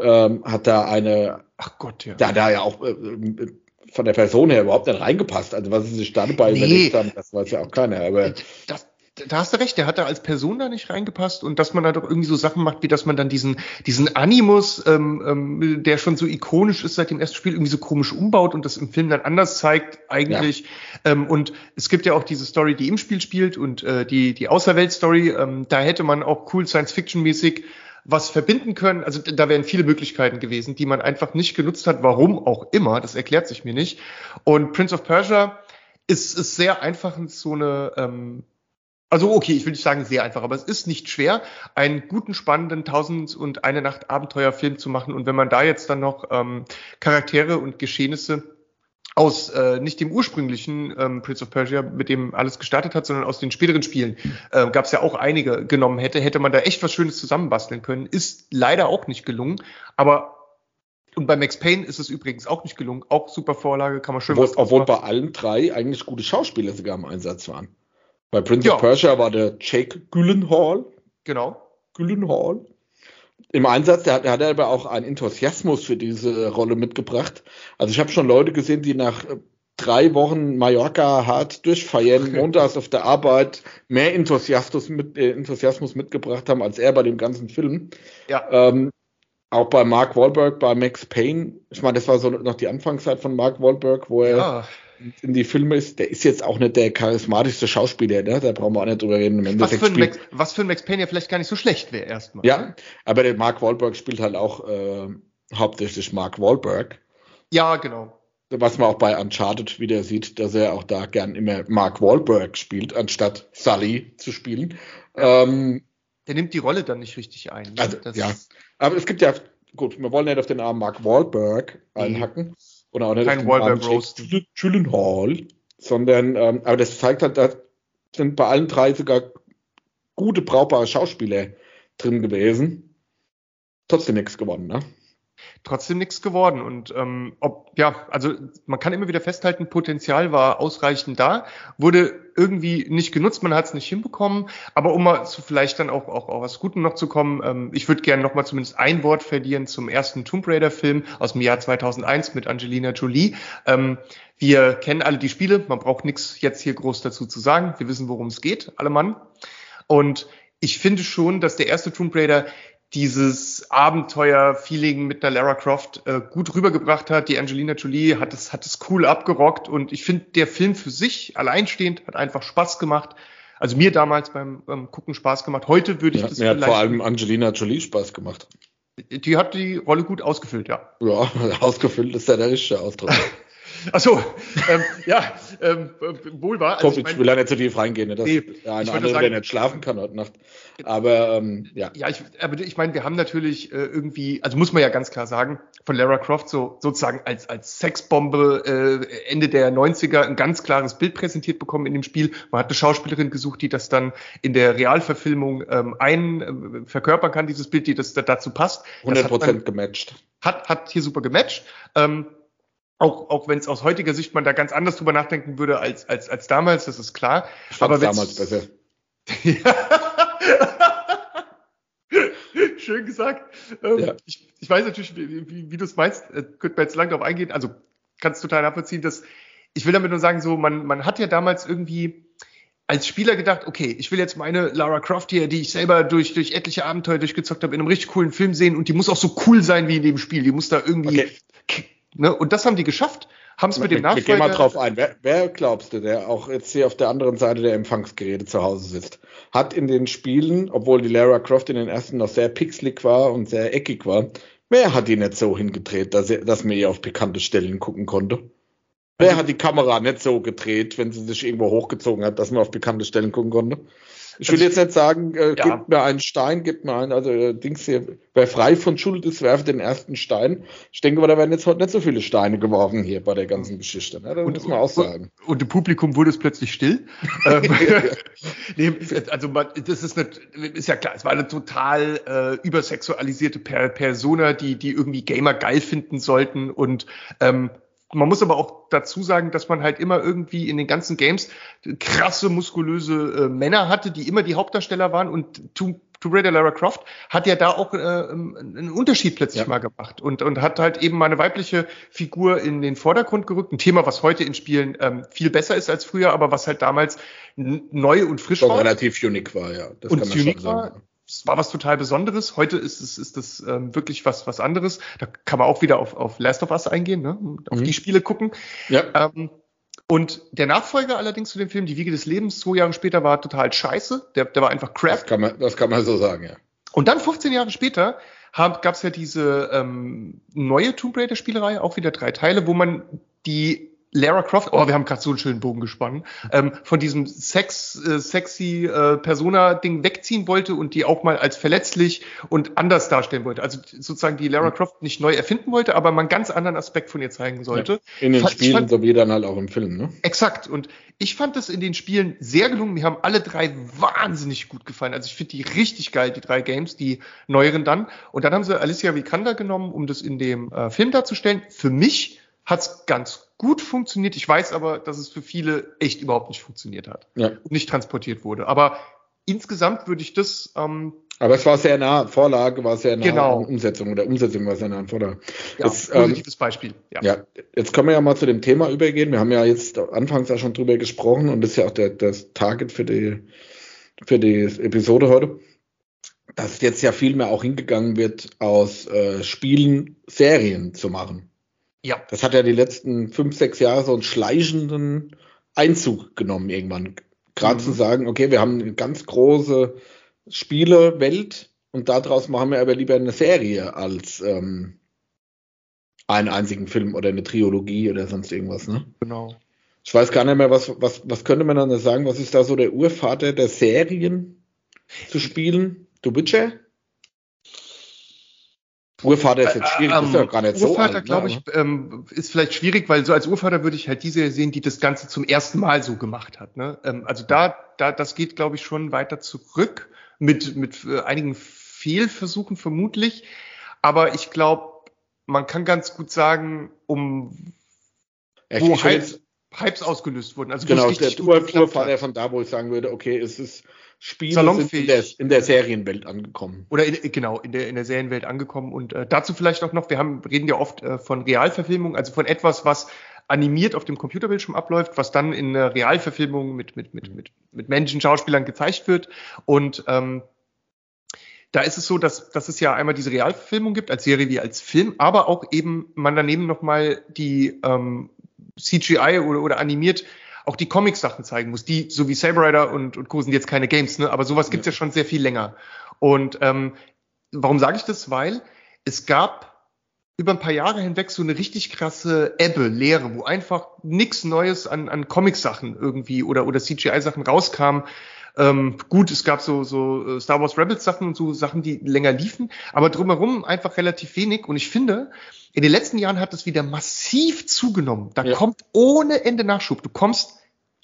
ähm, hat da eine, ach Gott, ja. Da, da ja auch äh, von der Person her überhaupt nicht reingepasst. Also was sie sich dabei nee, überlegt haben, das weiß ja auch keiner. Aber das, da hast du recht, der hat da als Person da nicht reingepasst und dass man da doch irgendwie so Sachen macht, wie dass man dann diesen, diesen Animus, ähm, ähm, der schon so ikonisch ist seit dem ersten Spiel, irgendwie so komisch umbaut und das im Film dann anders zeigt eigentlich. Ja. Ähm, und es gibt ja auch diese Story, die im Spiel spielt und äh, die, die Außerwelt-Story, ähm, da hätte man auch cool Science-Fiction-mäßig was verbinden können. Also da wären viele Möglichkeiten gewesen, die man einfach nicht genutzt hat. Warum auch immer, das erklärt sich mir nicht. Und Prince of Persia ist, ist sehr einfach so eine, ähm, also okay, ich will nicht sagen sehr einfach, aber es ist nicht schwer, einen guten, spannenden Tausend und eine Nacht Abenteuerfilm zu machen. Und wenn man da jetzt dann noch ähm, Charaktere und Geschehnisse aus äh, nicht dem ursprünglichen ähm, Prince of Persia, mit dem alles gestartet hat, sondern aus den späteren Spielen, äh, gab es ja auch einige genommen hätte, hätte man da echt was Schönes zusammenbasteln können. Ist leider auch nicht gelungen, aber und bei Max Payne ist es übrigens auch nicht gelungen. Auch super Vorlage, kann man schön Obwohl, obwohl bei allen drei eigentlich gute Schauspieler sogar im Einsatz waren. Bei Prince ja. of Persia war der Jake Gyllenhaal. Genau. Gyllenhaal im Einsatz, der hat, der hat aber auch einen Enthusiasmus für diese Rolle mitgebracht. Also ich habe schon Leute gesehen, die nach äh, drei Wochen Mallorca hart durchfeiern, montags auf der Arbeit mehr Enthusiasmus, mit, äh, Enthusiasmus mitgebracht haben als er bei dem ganzen Film. Ja. Ähm, auch bei Mark Wahlberg, bei Max Payne. Ich meine, das war so noch die Anfangszeit von Mark Wahlberg, wo er ja in die Filme ist, der ist jetzt auch nicht der charismatischste Schauspieler, ne? da brauchen wir auch nicht drüber reden. was, für ein Max, was für ein Max Payne ja vielleicht gar nicht so schlecht wäre erstmal. Ja, aber der Mark Wahlberg spielt halt auch äh, hauptsächlich Mark Wahlberg. Ja, genau. Was man auch bei Uncharted wieder sieht, dass er auch da gern immer Mark Wahlberg spielt, anstatt Sully zu spielen. Ja. Ähm, der nimmt die Rolle dann nicht richtig ein. Ne? Also, ja, aber es gibt ja, gut, wir wollen nicht auf den Namen Mark Wahlberg einhacken. Mhm oder auch nicht Kein Wahlberg Roast. Hall, sondern, ähm, aber das zeigt halt, da sind bei allen drei sogar gute, brauchbare Schauspieler drin gewesen. Trotzdem nichts gewonnen, ne? Trotzdem nichts geworden. Und ähm, ob, ja, also man kann immer wieder festhalten, Potenzial war ausreichend da, wurde irgendwie nicht genutzt, man hat es nicht hinbekommen. Aber um mal zu vielleicht dann auch, auch, auch was Gutem noch zu kommen, ähm, ich würde gerne noch mal zumindest ein Wort verlieren zum ersten Tomb Raider-Film aus dem Jahr 2001 mit Angelina Jolie. Ähm, wir kennen alle die Spiele, man braucht nichts jetzt hier groß dazu zu sagen. Wir wissen, worum es geht, alle Mann. Und ich finde schon, dass der erste Tomb Raider dieses Abenteuer-Feeling mit der Lara Croft äh, gut rübergebracht hat. Die Angelina Jolie hat es, hat es cool abgerockt und ich finde, der Film für sich alleinstehend hat einfach Spaß gemacht. Also mir damals beim ähm, Gucken Spaß gemacht. Heute würde ich ja, das mir hat vor allem Angelina Jolie Spaß gemacht. Die hat die Rolle gut ausgefüllt, ja. Ja, ausgefüllt ist ja der richtige Ausdruck. Achso, ähm, ja, ähm, wohl war. Also ich, ich will ja nicht so tief reingehen, ne, dass nee, der eine andere, sagen, der nicht schlafen kann heute Nacht. Aber ähm, ja. Ja, ich, aber ich meine, wir haben natürlich äh, irgendwie, also muss man ja ganz klar sagen, von Lara Croft so sozusagen als, als Sexbombe äh, Ende der 90er ein ganz klares Bild präsentiert bekommen in dem Spiel. Man hat eine Schauspielerin gesucht, die das dann in der Realverfilmung ähm, ein äh, verkörpern kann, dieses Bild, die das dazu passt. 100 Prozent gematcht. Hat, hat hier super gematcht. Ähm, auch, auch wenn es aus heutiger Sicht man da ganz anders drüber nachdenken würde als, als, als damals, das ist klar. Ich Aber damals besser. Schön gesagt. Ähm, ja. ich, ich weiß natürlich, wie, wie, wie du es meinst, äh, könnte man jetzt lang darauf eingehen. Also kannst total nachvollziehen, dass ich will damit nur sagen, so man, man hat ja damals irgendwie als Spieler gedacht, okay, ich will jetzt meine Lara Croft hier, die ich selber durch, durch etliche Abenteuer durchgezockt habe, in einem richtig coolen Film sehen und die muss auch so cool sein wie in dem Spiel. Die muss da irgendwie okay. Ne? Und das haben die geschafft, haben es mit dem Nachfolger... Geh mal drauf ein. Wer, wer, glaubst du, der auch jetzt hier auf der anderen Seite der Empfangsgeräte zu Hause sitzt, hat in den Spielen, obwohl die Lara Croft in den ersten noch sehr pixelig war und sehr eckig war, wer hat die nicht so hingedreht, dass, er, dass man ihr auf bekannte Stellen gucken konnte? Wer also hat die Kamera nicht so gedreht, wenn sie sich irgendwo hochgezogen hat, dass man auf bekannte Stellen gucken konnte? Ich will jetzt nicht sagen, äh, ja. gebt mir einen Stein, gebt mir einen, also äh, Dings hier, wer frei von Schuld ist, werfe den ersten Stein. Ich denke aber, da werden jetzt heute nicht so viele Steine geworfen hier bei der ganzen Geschichte. Ne? Das und, muss man auch sagen. Und, und im Publikum wurde es plötzlich still. Ähm, nee, also man, das ist, eine, ist ja klar, es war eine total äh, übersexualisierte per Persona, die, die irgendwie Gamer geil finden sollten und ähm, man muss aber auch dazu sagen, dass man halt immer irgendwie in den ganzen Games krasse, muskulöse äh, Männer hatte, die immer die Hauptdarsteller waren und Tomb, Raider Lara Croft hat ja da auch äh, einen Unterschied plötzlich ja. mal gemacht und, und hat halt eben mal eine weibliche Figur in den Vordergrund gerückt. Ein Thema, was heute in Spielen ähm, viel besser ist als früher, aber was halt damals neu und frisch Doch war. relativ unique war, ja. Das und kann man schon sagen. War, es war was total Besonderes. Heute ist es ist das ähm, wirklich was was anderes. Da kann man auch wieder auf, auf Last of Us eingehen, ne? auf mhm. die Spiele gucken. Ja. Ähm, und der Nachfolger allerdings zu dem Film, Die Wiege des Lebens, zwei Jahre später, war total scheiße. Der, der war einfach crap. Das kann, man, das kann man so sagen, ja. Und dann 15 Jahre später gab es ja diese ähm, neue Tomb Raider-Spielerei, auch wieder drei Teile, wo man die Lara Croft, oh, wir haben gerade so einen schönen Bogen gesponnen, ähm, von diesem Sex, äh, sexy äh, Persona-Ding wegziehen wollte und die auch mal als verletzlich und anders darstellen wollte. Also sozusagen die Lara Croft nicht neu erfinden wollte, aber mal einen ganz anderen Aspekt von ihr zeigen sollte. Ja, in den fand, Spielen fand, sowie dann halt auch im Film, ne? Exakt. Und ich fand das in den Spielen sehr gelungen. Mir haben alle drei wahnsinnig gut gefallen. Also ich finde die richtig geil, die drei Games, die neueren dann. Und dann haben sie Alicia Vikander genommen, um das in dem äh, Film darzustellen. Für mich hat's ganz gut funktioniert. Ich weiß aber, dass es für viele echt überhaupt nicht funktioniert hat. Ja. Und nicht transportiert wurde. Aber insgesamt würde ich das. Ähm, aber es war sehr nah, Vorlage war sehr nah genau. an Umsetzung oder Umsetzung war sehr nah an Vorlage. Ja, positives ähm, Beispiel. Ja. ja, jetzt können wir ja mal zu dem Thema übergehen. Wir haben ja jetzt anfangs ja schon drüber gesprochen und das ist ja auch der, das Target für die, für die Episode heute dass jetzt ja viel mehr auch hingegangen wird, aus äh, Spielen Serien zu machen. Ja. Das hat ja die letzten fünf, sechs Jahre so einen schleichenden Einzug genommen irgendwann. Gerade mhm. zu sagen, okay, wir haben eine ganz große Spielewelt und daraus machen wir aber lieber eine Serie als ähm, einen einzigen Film oder eine Trilogie oder sonst irgendwas, ne? Genau. Ich weiß gar nicht mehr, was, was, was könnte man dann sagen? Was ist da so der Urvater der Serien zu spielen? The Witcher? Urvater ist jetzt schwierig, ähm, ist ja gar nicht Urvater, so Urvater, glaube ich, ähm, ist vielleicht schwierig, weil so als Urvater würde ich halt diese sehen, die das Ganze zum ersten Mal so gemacht hat. Ne? Ähm, also da, da, das geht, glaube ich, schon weiter zurück mit, mit äh, einigen Fehlversuchen vermutlich. Aber ich glaube, man kann ganz gut sagen, um ja, wo Hypes, Hypes ausgelöst wurden. Also genau, der Urvater von da, wo ich sagen würde, okay, es ist Spiele sind in der, in der, Serienwelt angekommen. Oder in, genau, in der, in der Serienwelt angekommen. Und äh, dazu vielleicht auch noch, wir haben, reden ja oft äh, von Realverfilmung, also von etwas, was animiert auf dem Computerbildschirm abläuft, was dann in einer Realverfilmung mit, mit, mit, mit, mit Menschen, Schauspielern gezeigt wird. Und ähm, da ist es so, dass, dass es ja einmal diese Realverfilmung gibt, als Serie wie als Film, aber auch eben man daneben nochmal die ähm, CGI oder, oder animiert auch die Comic-Sachen zeigen muss, die, so wie Saber Rider und, und Co. sind jetzt keine Games, ne? aber sowas gibt's ja. ja schon sehr viel länger. Und ähm, warum sage ich das? Weil es gab über ein paar Jahre hinweg so eine richtig krasse Ebbe, Leere, wo einfach nichts Neues an, an Comic-Sachen irgendwie oder, oder CGI-Sachen rauskam. Ähm, gut, es gab so, so äh, Star Wars Rebels Sachen und so Sachen, die länger liefen, aber drumherum einfach relativ wenig. Und ich finde, in den letzten Jahren hat es wieder massiv zugenommen. Da ja. kommt ohne Ende Nachschub. Du kommst,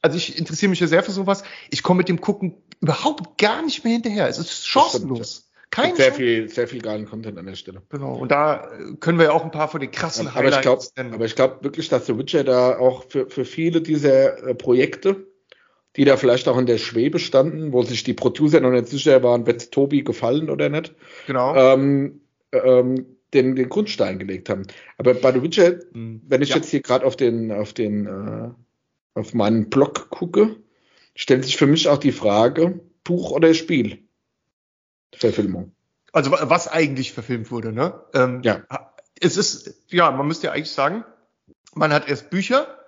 also ich interessiere mich ja sehr für sowas. Ich komme mit dem Gucken überhaupt gar nicht mehr hinterher. Es ist chancenlos. Kein sehr viel, sehr viel geilen Content an der Stelle. Genau. Und da können wir ja auch ein paar von den krassen aber Highlights ich glaub, nennen. Aber ich glaube wirklich, dass The Witcher da auch für, für viele dieser äh, Projekte, die da vielleicht auch in der Schwebe standen, wo sich die Producer noch nicht sicher waren, wird Tobi gefallen oder nicht. Genau. Ähm, ähm, den, den Grundstein gelegt haben. Aber bei The Witcher, mhm. wenn ich ja. jetzt hier gerade auf den, auf den, äh, auf meinen Blog gucke, stellt sich für mich auch die Frage, Buch oder Spiel? Verfilmung. Also was eigentlich verfilmt wurde, ne? Ähm, ja. Es ist, ja, man müsste ja eigentlich sagen, man hat erst Bücher,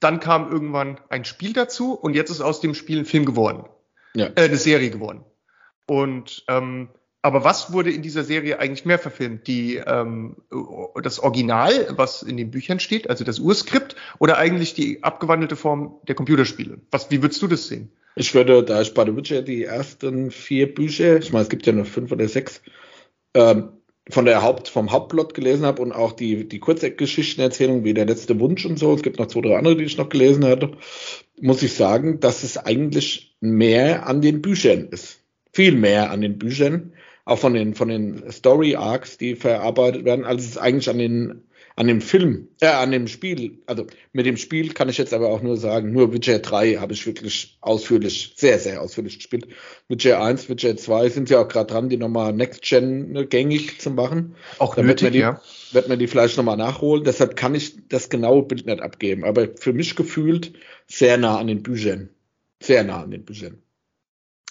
dann kam irgendwann ein Spiel dazu und jetzt ist aus dem Spiel ein Film geworden. Ja. Äh, eine Serie geworden. Und ähm, aber was wurde in dieser Serie eigentlich mehr verfilmt? Die, ähm, das Original, was in den Büchern steht, also das Urskript, oder eigentlich die abgewandelte Form der Computerspiele? Was, wie würdest du das sehen? Ich würde, da ich bei The Witcher die ersten vier Bücher, ich meine, es gibt ja noch fünf oder sechs, ähm, von der Haupt, vom Hauptplot gelesen habe und auch die, die Kurzgeschichtenerzählung wie der letzte Wunsch und so, es gibt noch zwei, drei andere, die ich noch gelesen hatte, muss ich sagen, dass es eigentlich mehr an den Büchern ist. Viel mehr an den Büchern, auch von den, von den Story Arcs, die verarbeitet werden, als es eigentlich an den an dem Film, äh, an dem Spiel, also mit dem Spiel kann ich jetzt aber auch nur sagen, nur Witcher 3 habe ich wirklich ausführlich, sehr, sehr ausführlich gespielt. Witcher 1, Witcher 2 sind ja auch gerade dran, die nochmal Next Gen ne, gängig zu machen. Auch Damit nötig, man die, ja. Wird man die vielleicht nochmal nachholen. Deshalb kann ich das genaue Bild nicht abgeben. Aber für mich gefühlt sehr nah an den Büchern. Sehr nah an den Büchern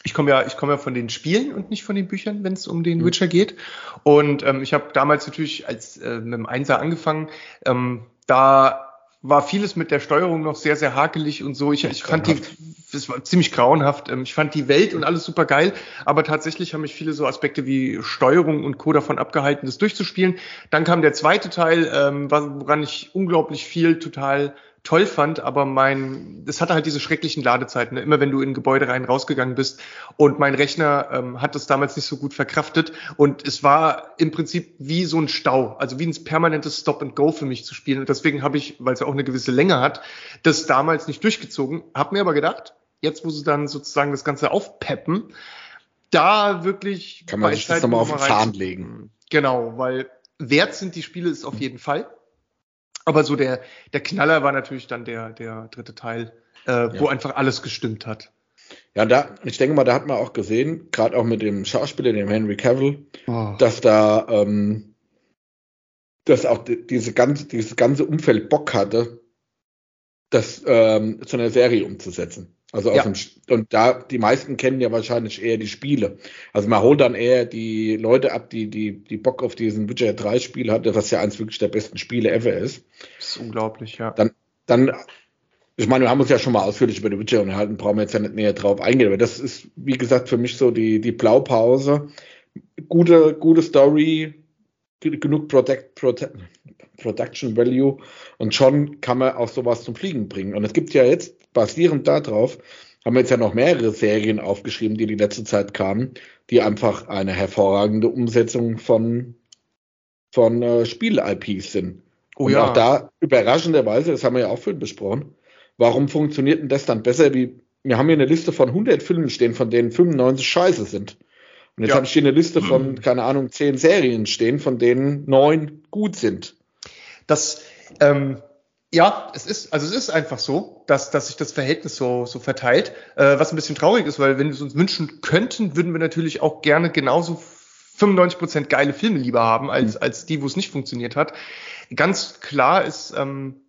ich komme ja, ich komme ja von den Spielen und nicht von den Büchern, wenn es um den mhm. Witcher geht. Und ähm, ich habe damals natürlich als äh, mit dem Einser angefangen. Ähm, da war vieles mit der Steuerung noch sehr, sehr hakelig und so. Ich, ich fand die, es war ziemlich grauenhaft. Ähm, ich fand die Welt und alles super geil, aber tatsächlich haben mich viele so Aspekte wie Steuerung und Co. davon abgehalten, das durchzuspielen. Dann kam der zweite Teil, ähm, woran ich unglaublich viel total toll fand, aber mein, es hatte halt diese schrecklichen Ladezeiten, ne? immer wenn du in Gebäude rein rausgegangen bist und mein Rechner ähm, hat das damals nicht so gut verkraftet und es war im Prinzip wie so ein Stau, also wie ein permanentes Stop and Go für mich zu spielen und deswegen habe ich, weil es ja auch eine gewisse Länge hat, das damals nicht durchgezogen, habe mir aber gedacht, jetzt wo sie dann sozusagen das Ganze aufpeppen, da wirklich kann man sich das nochmal auf den Zahn legen. Genau, weil wert sind die Spiele ist auf jeden Fall. Aber so der, der Knaller war natürlich dann der, der dritte Teil, äh, ja. wo einfach alles gestimmt hat. Ja, da, ich denke mal, da hat man auch gesehen, gerade auch mit dem Schauspieler, dem Henry Cavill, oh. dass da, ähm, dass auch die, diese ganze, dieses ganze Umfeld Bock hatte, das ähm, zu einer Serie umzusetzen. Also ja. dem, und da, die meisten kennen ja wahrscheinlich eher die Spiele. Also man holt dann eher die Leute ab, die, die, die Bock auf diesen Witcher 3 Spiel hatte, was ja eins wirklich der besten Spiele ever ist. Das ist unglaublich, ja. Dann, dann, ich meine, wir haben uns ja schon mal ausführlich über die Witcher unterhalten, brauchen wir jetzt ja nicht näher drauf eingehen, aber das ist, wie gesagt, für mich so die, die Blaupause. Gute, gute Story, genug Protect, Protect, Production Value und schon kann man auch sowas zum Fliegen bringen. Und es gibt ja jetzt basierend darauf haben wir jetzt ja noch mehrere Serien aufgeschrieben, die die letzte Zeit kamen, die einfach eine hervorragende Umsetzung von, von äh, Spiel-IPs sind. Oh, Und ja. auch da überraschenderweise, das haben wir ja auch vorhin besprochen, warum funktioniert denn das dann besser wie, wir haben hier eine Liste von 100 Filmen stehen, von denen 95 scheiße sind. Und jetzt ja. habe ich hier eine Liste von, keine Ahnung, 10 Serien stehen, von denen 9 gut sind. Das, ähm, ja, es ist, also es ist einfach so, dass, dass sich das Verhältnis so, so verteilt, äh, was ein bisschen traurig ist, weil wenn wir es uns wünschen könnten, würden wir natürlich auch gerne genauso 95 Prozent geile Filme lieber haben, als, mhm. als die, wo es nicht funktioniert hat. Ganz klar ist, ähm,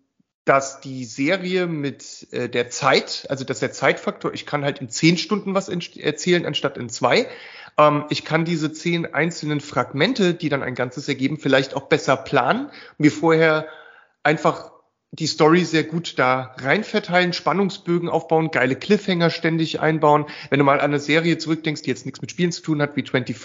dass die Serie mit äh, der Zeit, also dass der Zeitfaktor, ich kann halt in zehn Stunden was erzählen, anstatt in zwei. Ähm, ich kann diese zehn einzelnen Fragmente, die dann ein Ganzes ergeben, vielleicht auch besser planen, mir vorher einfach die Story sehr gut da rein verteilen, Spannungsbögen aufbauen, geile Cliffhanger ständig einbauen. Wenn du mal an eine Serie zurückdenkst, die jetzt nichts mit Spielen zu tun hat, wie 24,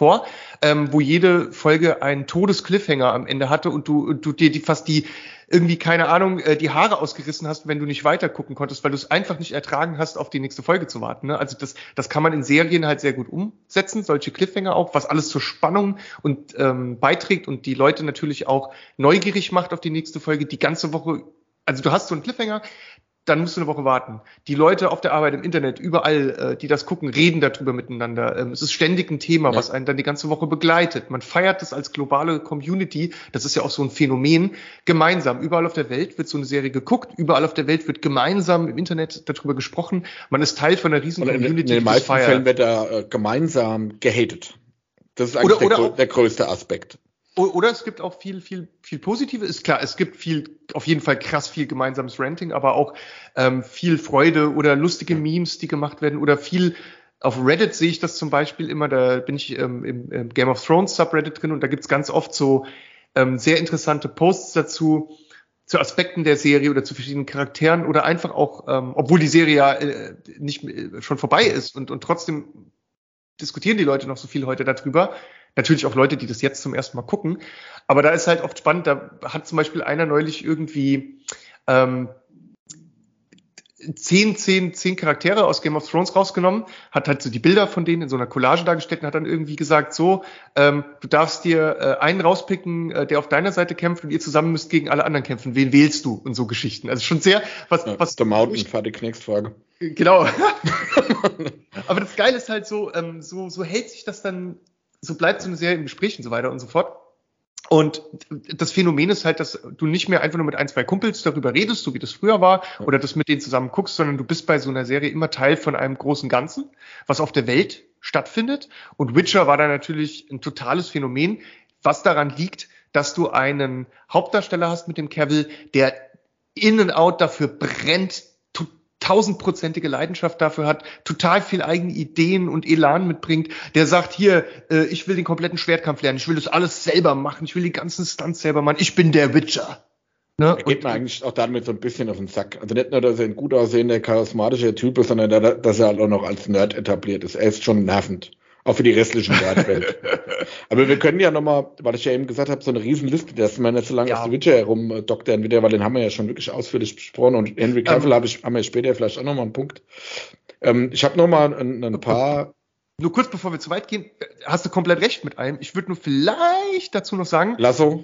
ähm, wo jede Folge einen Todes-Cliffhanger am Ende hatte und du, du dir die fast die irgendwie, keine Ahnung, äh, die Haare ausgerissen hast, wenn du nicht weiter gucken konntest, weil du es einfach nicht ertragen hast, auf die nächste Folge zu warten. Ne? Also das, das kann man in Serien halt sehr gut umsetzen, solche Cliffhanger auch, was alles zur Spannung und ähm, beiträgt und die Leute natürlich auch neugierig macht auf die nächste Folge, die ganze Woche also du hast so einen Cliffhanger, dann musst du eine Woche warten. Die Leute auf der Arbeit, im Internet, überall, äh, die das gucken, reden darüber miteinander. Ähm, es ist ständig ein Thema, ja. was einen dann die ganze Woche begleitet. Man feiert das als globale Community. Das ist ja auch so ein Phänomen. Gemeinsam. Überall auf der Welt wird so eine Serie geguckt. Überall auf der Welt wird gemeinsam im Internet darüber gesprochen. Man ist Teil von einer riesen Oder Community. In, in den meisten Fällen wird da äh, gemeinsam gehatet. Das ist eigentlich oder, der, oder der größte Aspekt. Oder es gibt auch viel, viel, viel Positive. Ist klar, es gibt viel, auf jeden Fall krass viel gemeinsames Ranting, aber auch ähm, viel Freude oder lustige Memes, die gemacht werden oder viel auf Reddit sehe ich das zum Beispiel immer, da bin ich ähm, im, im Game of Thrones Subreddit drin und da gibt's ganz oft so ähm, sehr interessante Posts dazu, zu Aspekten der Serie oder zu verschiedenen Charakteren oder einfach auch, ähm, obwohl die Serie ja äh, nicht äh, schon vorbei ist und, und trotzdem diskutieren die Leute noch so viel heute darüber, Natürlich auch Leute, die das jetzt zum ersten Mal gucken. Aber da ist halt oft spannend, da hat zum Beispiel einer neulich irgendwie ähm, zehn, zehn, zehn Charaktere aus Game of Thrones rausgenommen, hat halt so die Bilder von denen in so einer Collage dargestellt und hat dann irgendwie gesagt, so, ähm, du darfst dir äh, einen rauspicken, äh, der auf deiner Seite kämpft und ihr zusammen müsst gegen alle anderen kämpfen. Wen wählst du? Und so Geschichten. Also schon sehr, was, ja, was. Der Mountain, fertig, nächste Frage. Genau. Aber das Geile ist halt so, ähm, so, so hält sich das dann so bleibt so eine Serie im Gespräch und so weiter und so fort. Und das Phänomen ist halt, dass du nicht mehr einfach nur mit ein, zwei Kumpels darüber redest, so wie das früher war, oder das mit denen zusammen guckst, sondern du bist bei so einer Serie immer Teil von einem großen Ganzen, was auf der Welt stattfindet. Und Witcher war da natürlich ein totales Phänomen, was daran liegt, dass du einen Hauptdarsteller hast mit dem Cavill, der in and out dafür brennt, tausendprozentige Leidenschaft dafür hat, total viel eigene Ideen und Elan mitbringt, der sagt, hier, äh, ich will den kompletten Schwertkampf lernen, ich will das alles selber machen, ich will die ganzen Stunts selber machen, ich bin der Witcher. Ne? Er geht mir eigentlich auch damit so ein bisschen auf den Sack. Also nicht nur, dass er ein gut aussehender, charismatischer Typ ist, sondern dass er halt auch noch als Nerd etabliert ist. Er ist schon nervend. Auch für die restlichen Nerdwelt. Aber wir können ja nochmal, weil ich ja eben gesagt habe, so eine Riesenliste, dass man nicht so lange ja. auf Witcher herumdoktern wieder, weil den haben wir ja schon wirklich ausführlich besprochen und Henry Cavill ähm, habe ich, haben wir später vielleicht auch nochmal einen Punkt. Ähm, ich habe nochmal ein, ein paar nur kurz bevor wir zu weit gehen, hast du komplett recht mit einem. Ich würde nur vielleicht dazu noch sagen. Lasso.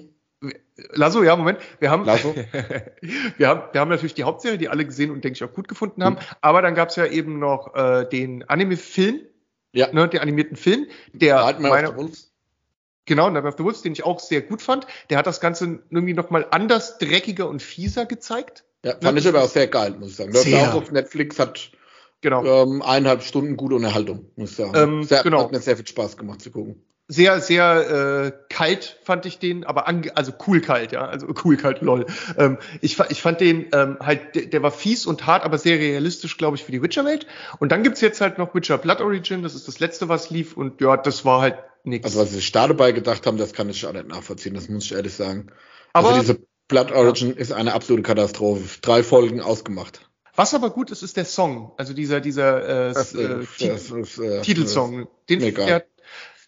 Lasso, ja, Moment. Wir haben, Lasso. wir haben, wir haben natürlich die Hauptserie, die alle gesehen und denke ich auch gut gefunden haben. Mhm. Aber dann gab es ja eben noch äh, den Anime-Film, ja. Ne, den animierten Film, der Nightmare of the Wolves. Genau, Nightmare of the Wolves, den ich auch sehr gut fand. Der hat das Ganze irgendwie nochmal anders, dreckiger und fieser gezeigt. Ja, fand ne? ich aber auch sehr geil, muss ich sagen. Läuft auch auf Netflix, hat genau. ähm, eineinhalb Stunden gute Unterhaltung, muss ich sagen. Ähm, sehr, genau. Hat mir sehr viel Spaß gemacht zu gucken sehr, sehr äh, kalt fand ich den, aber ange also cool kalt, ja, also cool kalt, lol. Ähm, ich, ich fand den ähm, halt, der, der war fies und hart, aber sehr realistisch, glaube ich, für die Witcher-Welt. Und dann gibt's jetzt halt noch Witcher Blood Origin, das ist das letzte, was lief, und ja, das war halt nichts. Also was sie sich da dabei gedacht haben, das kann ich auch nicht nachvollziehen, das muss ich ehrlich sagen. Aber also diese Blood Origin ja. ist eine absolute Katastrophe. Drei Folgen ausgemacht. Was aber gut ist, ist der Song, also dieser dieser äh, das, äh, das ist, äh, Titelsong. Den, der,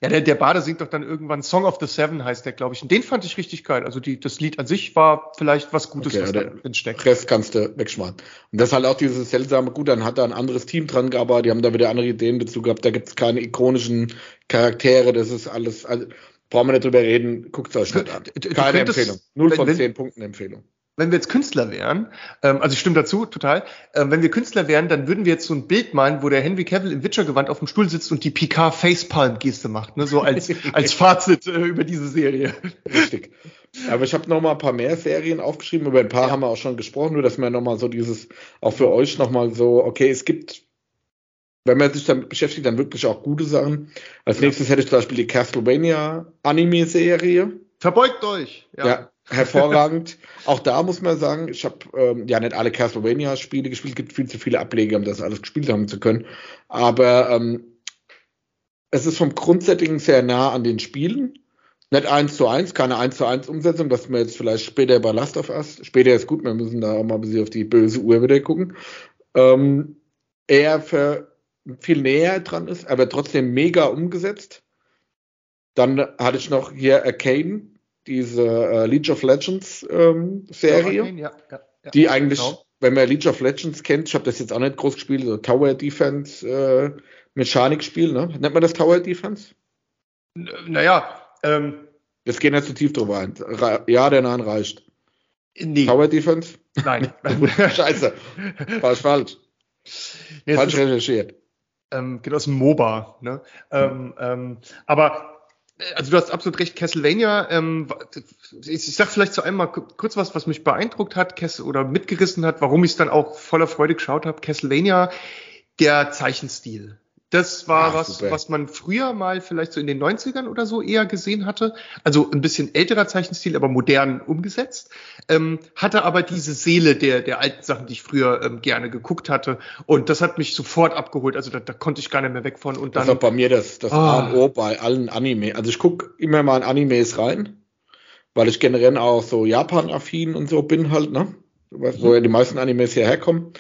ja, der, der Bade singt doch dann irgendwann Song of the Seven heißt der, glaube ich. Und den fand ich richtig geil. Also die, das Lied an sich war vielleicht was Gutes, okay, was da drin steckt. Rest kannst du wegschmeißen. Und das ist halt auch dieses seltsame, gut, dann hat da ein anderes Team dran gearbeitet, die haben da wieder andere Ideen dazu gehabt, da gibt es keine ikonischen Charaktere, das ist alles, also, brauchen wir nicht drüber reden, guckt es euch nicht an. Keine Empfehlung. Null von zehn Punkten Empfehlung wenn wir jetzt Künstler wären, ähm, also ich stimme dazu, total, ähm, wenn wir Künstler wären, dann würden wir jetzt so ein Bild malen, wo der Henry Cavill im Witcher-Gewand auf dem Stuhl sitzt und die Picard Facepalm-Geste macht, ne? so als, als Fazit äh, über diese Serie. Richtig. Aber ich habe noch mal ein paar mehr Serien aufgeschrieben, über ein paar ja. haben wir auch schon gesprochen, nur dass wir noch mal so dieses, auch für euch noch mal so, okay, es gibt wenn man sich damit beschäftigt, dann wirklich auch gute Sachen. Als ja. nächstes hätte ich zum Beispiel die Castlevania Anime-Serie. Verbeugt euch. Ja, ja hervorragend. Auch da muss man sagen, ich habe ähm, ja nicht alle Castlevania-Spiele gespielt, es gibt viel zu viele Ableger, um das alles gespielt haben zu können. Aber ähm, es ist vom Grundsetting sehr nah an den Spielen. Nicht eins zu eins, keine eins zu eins Umsetzung, dass wir jetzt vielleicht später bei Last of Us, später ist gut, wir müssen da auch mal ein bisschen auf die böse Uhr wieder gucken, ähm, eher für viel näher dran ist, aber trotzdem mega umgesetzt. Dann hatte ich noch hier Arcane, diese äh, League of Legends ähm, Serie, ja, ja, ja, die eigentlich, genau. wenn man League of Legends kennt, ich habe das jetzt auch nicht groß gespielt, so Tower Defense äh, Mechanik-Spiel, ne? Nennt man das Tower Defense? N naja, ähm, das geht nicht zu tief drüber ein. Ja, der Nein reicht. Nee. Tower Defense? Nein. Scheiße. falsch, falsch. Nee, falsch recherchiert. Ähm, geht aus dem MOBA. Ne? Ähm, ähm, aber also du hast absolut recht, Castlevania, ähm, ich, sag vielleicht zu einem mal kurz was, was mich beeindruckt hat Kessel, oder mitgerissen hat, warum ich es dann auch voller Freude geschaut habe. Castlevania, der Zeichenstil. Das war Ach, was, super. was man früher mal vielleicht so in den 90ern oder so eher gesehen hatte. Also ein bisschen älterer Zeichenstil, aber modern umgesetzt. Ähm, hatte aber diese Seele der, der alten Sachen, die ich früher ähm, gerne geguckt hatte. Und das hat mich sofort abgeholt. Also da, da konnte ich gar nicht mehr weg von. Und dann, das ist bei mir das, das oh. A und O bei allen Anime. Also ich gucke immer mal in Animes rein, weil ich generell auch so Japan-affin und so bin halt, ne? Wo ja die meisten Animes hierher kommen.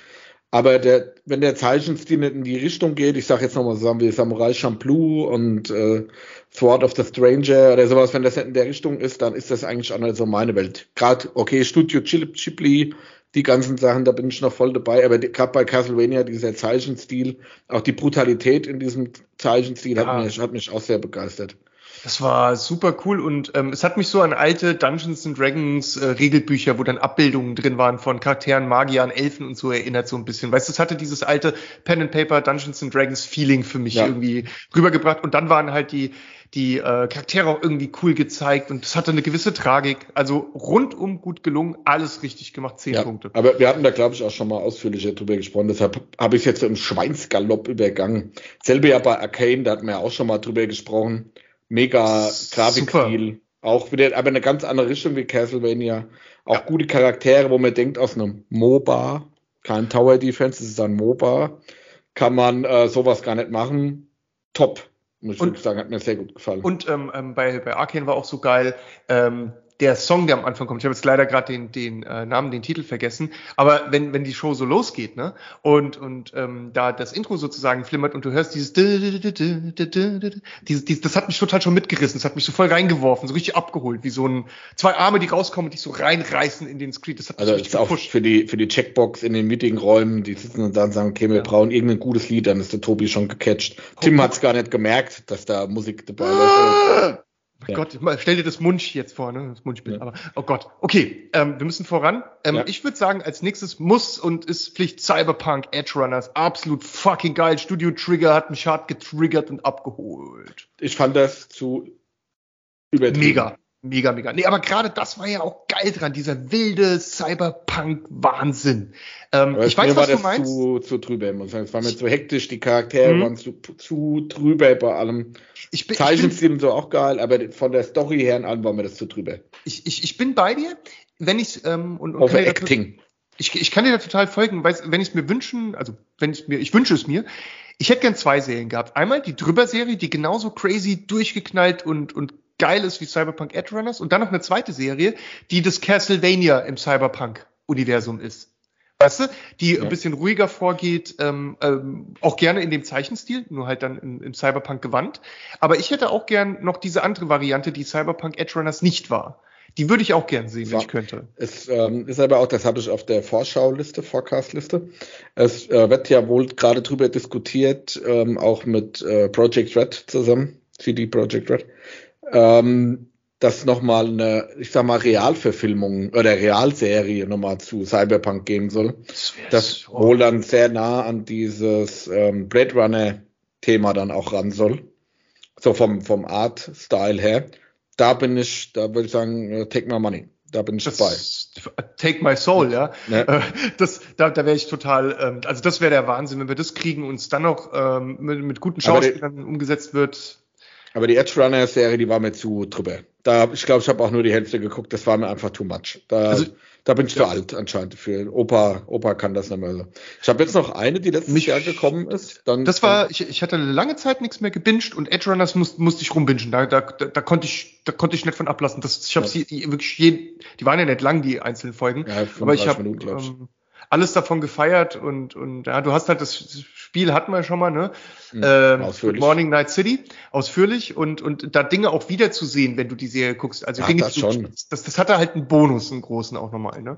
Aber der, wenn der Zeichenstil nicht in die Richtung geht, ich sage jetzt nochmal zusammen wie Samurai Champloo und äh, Sword of the Stranger oder sowas, wenn das nicht in der Richtung ist, dann ist das eigentlich auch nicht so meine Welt. Gerade, okay, Studio Ghibli, die ganzen Sachen, da bin ich noch voll dabei, aber gerade bei Castlevania, dieser Zeichenstil, auch die Brutalität in diesem Zeichenstil ja. hat, mich, hat mich auch sehr begeistert. Das war super cool und ähm, es hat mich so an alte Dungeons and Dragons äh, Regelbücher, wo dann Abbildungen drin waren von Charakteren, Magiern, Elfen und so erinnert so ein bisschen. Weißt du, es hatte dieses alte Pen and Paper Dungeons and Dragons Feeling für mich ja. irgendwie rübergebracht und dann waren halt die die äh, Charaktere auch irgendwie cool gezeigt und es hatte eine gewisse Tragik. Also rundum gut gelungen, alles richtig gemacht, zehn ja, Punkte. Aber wir hatten da, glaube ich, auch schon mal ausführlicher drüber gesprochen, deshalb habe ich jetzt so im Schweinsgalopp übergangen. Selbe ja bei Arcane, da hatten wir auch schon mal drüber gesprochen mega Grafikstil. Auch wieder, aber eine ganz andere Richtung wie Castlevania. Auch ja. gute Charaktere, wo man denkt, aus einem MOBA, kein Tower Defense, das ist ein MOBA, kann man äh, sowas gar nicht machen. Top, muss ich und, sagen, hat mir sehr gut gefallen. Und ähm, ähm, bei, bei Arkane war auch so geil, ähm, der Song, der am Anfang kommt, ich habe jetzt leider gerade den, den äh, Namen, den Titel vergessen, aber wenn, wenn die Show so losgeht, ne, und, und ähm, da das Intro sozusagen flimmert und du hörst dieses, dieses, dieses das hat mich total schon mitgerissen, das hat mich so voll reingeworfen, so richtig abgeholt, wie so ein, zwei Arme, die rauskommen und dich so reinreißen in den Screen. Das hat also mich ist auch für die, für die Checkbox in den Meetingräumen, die sitzen und dann sagen, okay, wir ja. brauchen irgendein gutes Lied, dann ist der Tobi schon gecatcht. Tim hat's gar nicht gemerkt, dass da Musik dabei ist. Oh ja. Gott, stell dir das Munch jetzt vor, ne? Das Munchbild. Ja. Aber oh Gott. Okay, ähm, wir müssen voran. Ähm, ja. Ich würde sagen, als nächstes muss und ist Pflicht Cyberpunk Edge Runners. Absolut fucking geil. Studio Trigger hat mich hart getriggert und abgeholt. Ich fand das zu übertrieben. Mega. Mega, mega. Nee, aber gerade das war ja auch geil dran, dieser wilde Cyberpunk-Wahnsinn. Ähm, ich weiß, was du meinst. Zu, zu drüber, muss sagen. Es war mir zu hektisch, die Charaktere mhm. waren zu, zu drüber bei allem. Ich bin, Zeichenstil und so auch geil, aber von der Story her allem war mir das zu drüber. Ich, ich, ich bin bei dir, wenn ich ähm, und, und Auf Acting. Ich, ich kann dir da total folgen, weil wenn ich es mir wünschen, also wenn ich mir, ich wünsche es mir, ich hätte gern zwei Serien gehabt. Einmal die Drüber-Serie, die genauso crazy durchgeknallt und, und geil ist wie Cyberpunk Edge Runners und dann noch eine zweite Serie, die das Castlevania im Cyberpunk-Universum ist. Weißt du, die ja. ein bisschen ruhiger vorgeht, ähm, ähm, auch gerne in dem Zeichenstil, nur halt dann im, im Cyberpunk gewandt. Aber ich hätte auch gern noch diese andere Variante, die Cyberpunk Edge Runners nicht war. Die würde ich auch gern sehen, wenn ich könnte. Es ähm, ist aber auch, das habe ich auf der Vorschauliste, Forecast-Liste. Es äh, wird ja wohl gerade drüber diskutiert, ähm, auch mit äh, Project Red zusammen, CD Project Red, ähm, dass nochmal eine, ich sag mal, Realverfilmung oder Realserie nochmal zu Cyberpunk geben soll. Das, das wohl dann sehr nah an dieses ähm, Blade Runner-Thema dann auch ran soll. So vom, vom Art-Style her. Da bin ich, da würde ich sagen, äh, take my money. Da bin ich das, dabei. Take my soul, ja. Äh, das, da, da wäre ich total, ähm, also das wäre der Wahnsinn, wenn wir das kriegen und es dann noch ähm, mit, mit guten Schauspielern umgesetzt wird. Aber die Edge Runner Serie, die war mir zu drüber. Da, ich glaube, ich habe auch nur die Hälfte geguckt. Das war mir einfach too much. Da, also, da bin ich ja. zu alt anscheinend für. Opa, Opa kann das nicht mehr so. Ich habe jetzt noch eine, die letztes Mich, Jahr gekommen ist. Dann, das war, ich, ich hatte lange Zeit nichts mehr gebinged und Edge Runners muss, musste ich rumbingen. Da, da, da, da konnte ich, da konnte ich nicht von ablassen. Das, ich habe ja. sie wirklich jeden, die waren ja nicht lang, die einzelnen Folgen. Ja, aber ich habe ähm, alles davon gefeiert und, und ja, du hast halt das Spiel hatten wir schon mal, ne? Mhm, ähm, Morning Night City, ausführlich und, und da Dinge auch wiederzusehen, wenn du die Serie guckst. Also ja, Dinge, das, du, schon. Das, das hatte halt einen Bonus, einen großen auch nochmal, ne?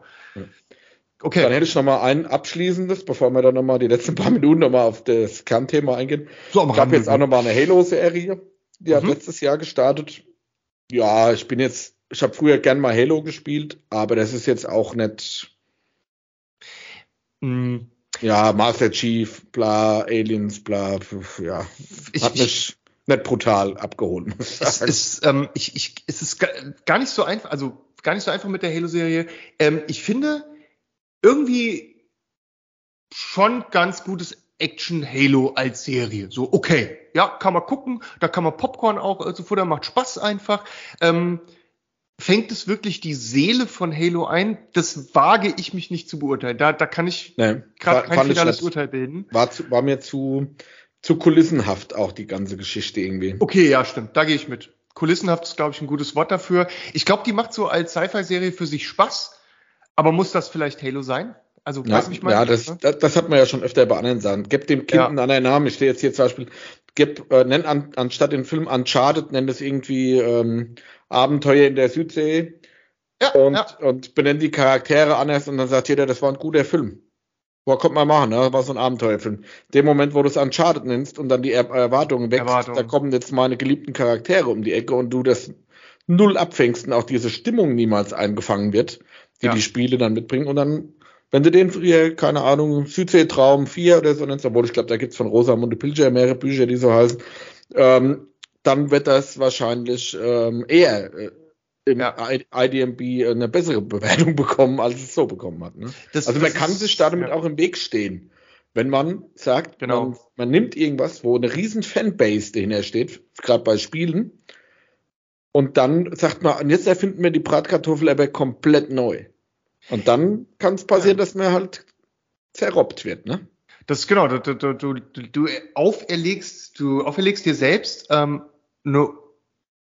Okay. Dann hätte ich nochmal ein abschließendes, bevor wir dann nochmal die letzten paar Minuten nochmal auf das Kernthema eingehen. So, ich habe jetzt auch nochmal eine Halo-Serie, die mhm. hat letztes Jahr gestartet. Ja, ich bin jetzt, ich habe früher gern mal Halo gespielt, aber das ist jetzt auch nicht. Mhm ja, Master Chief, bla, Aliens, bla, ja. Ich, hat mich ich, nicht brutal abgeholt. Es ist, ähm, ich, ich, es ist gar nicht so einfach, also gar nicht so einfach mit der Halo-Serie. Ähm, ich finde irgendwie schon ganz gutes Action-Halo als Serie. So, okay, ja, kann man gucken, da kann man Popcorn auch äh, zu futtern, macht Spaß einfach. Ähm, fängt es wirklich die Seele von Halo ein? Das wage ich mich nicht zu beurteilen. Da, da kann ich nee, gerade kein finales Urteil bilden. War, zu, war mir zu, zu kulissenhaft auch die ganze Geschichte irgendwie. Okay, ja, stimmt. Da gehe ich mit. Kulissenhaft ist, glaube ich, ein gutes Wort dafür. Ich glaube, die macht so als Sci-Fi-Serie für sich Spaß. Aber muss das vielleicht Halo sein? Also, ja, weiß ich mal. Ja, das, ne? das, das, hat man ja schon öfter bei anderen Sachen. Gib dem Kind ja. einen anderen Namen. Ich stehe jetzt hier zum Beispiel, gib, äh, nenn an, anstatt den Film Uncharted, nenn das irgendwie ähm, Abenteuer in der Südsee ja, und, ja. und benennt die Charaktere anders und dann sagt jeder, das war ein guter Film. Boah, kommt mal machen, ne? War so ein Abenteuerfilm. Dem Moment, wo du es Uncharted nennst und dann die er Erwartungen wächst, Erwartung. da kommen jetzt meine geliebten Charaktere um die Ecke und du das null abfängst und auch diese Stimmung niemals eingefangen wird, die ja. die Spiele dann mitbringen und dann wenn du den früher, keine Ahnung, Südsee-Traum 4 oder so nennst, obwohl ich glaube, da gibt's von Rosamunde Pilcher mehrere Bücher, die so heißen, ähm, dann wird das wahrscheinlich ähm, eher äh, im ja. IDMB eine bessere Bewertung bekommen, als es so bekommen hat. Ne? Das, also man kann ist, sich damit ja. auch im Weg stehen. Wenn man sagt, genau. man, man, nimmt irgendwas, wo eine riesen Fanbase dahinter steht, gerade bei Spielen, und dann sagt man, und jetzt erfinden wir die Bratkartoffel aber komplett neu. Und dann kann es passieren, dass man halt zerrobbt wird, ne? Das ist genau, du, du, du, du auferlegst, du auferlegst dir selbst ähm, eine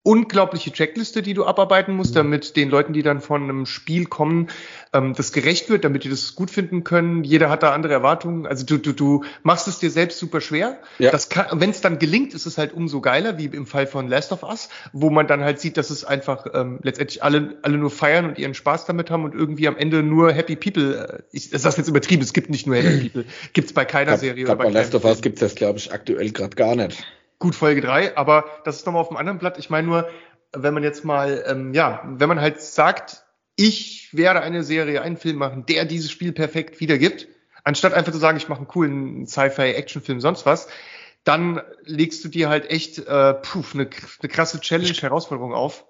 unglaubliche Checkliste, die du abarbeiten musst, mhm. damit den Leuten, die dann von einem Spiel kommen, ähm, das gerecht wird, damit die das gut finden können. Jeder hat da andere Erwartungen. Also du, du, du machst es dir selbst super schwer. Ja. Wenn es dann gelingt, ist es halt umso geiler, wie im Fall von Last of Us, wo man dann halt sieht, dass es einfach ähm, letztendlich alle, alle nur feiern und ihren Spaß damit haben und irgendwie am Ende nur Happy People. Äh, ich das ist jetzt übertrieben. Es gibt nicht nur Happy People. Gibt's bei keiner Serie. Glaub, bei, bei Last of Us gibt's das, glaube ich, aktuell gerade gar nicht. Gut, Folge drei, aber das ist nochmal auf dem anderen Blatt. Ich meine nur, wenn man jetzt mal, ähm, ja, wenn man halt sagt, ich werde eine Serie, einen Film machen, der dieses Spiel perfekt wiedergibt, anstatt einfach zu sagen, ich mache einen coolen Sci-Fi-Actionfilm, sonst was, dann legst du dir halt echt äh, puh, eine, eine krasse Challenge, Herausforderung auf.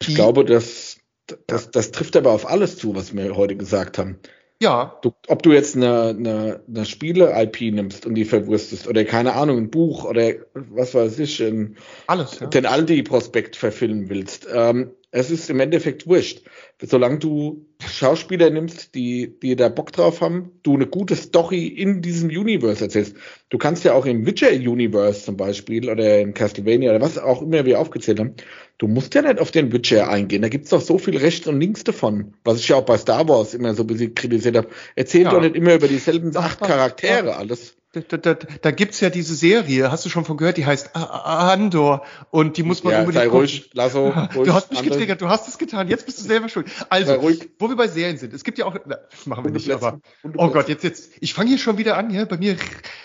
Ich glaube, das, das, das trifft aber auf alles zu, was wir heute gesagt haben. Ja. Du, ob du jetzt eine, eine, eine Spiele-IP nimmst und die verwurstest oder keine Ahnung, ein Buch oder was weiß ich, ein, Alles, ja. den Aldi-Prospekt verfilmen willst. Ähm, es ist im Endeffekt wurscht. Solange du Schauspieler nimmst, die, die da Bock drauf haben, du eine gute Story in diesem Universe erzählst. Du kannst ja auch im Witcher-Universe zum Beispiel oder in Castlevania oder was auch immer wir aufgezählt haben, du musst ja nicht auf den Witcher eingehen. Da gibt's doch so viel rechts und links davon. Was ich ja auch bei Star Wars immer so ein bisschen kritisiert habe. Erzähl ja. doch nicht immer über dieselben acht Charaktere alles da, da, da gibt's ja diese Serie, hast du schon von gehört, die heißt Andor und die muss man ja, unbedingt sei ruhig, Lasso, ruhig, Du hast mich Andor. getriggert, du hast es getan, jetzt bist du selber schuld. Also, wo wir bei Serien sind, es gibt ja auch, na, machen wir nicht, aber, oh Gott, jetzt, jetzt, ich fange hier schon wieder an, ja, bei mir,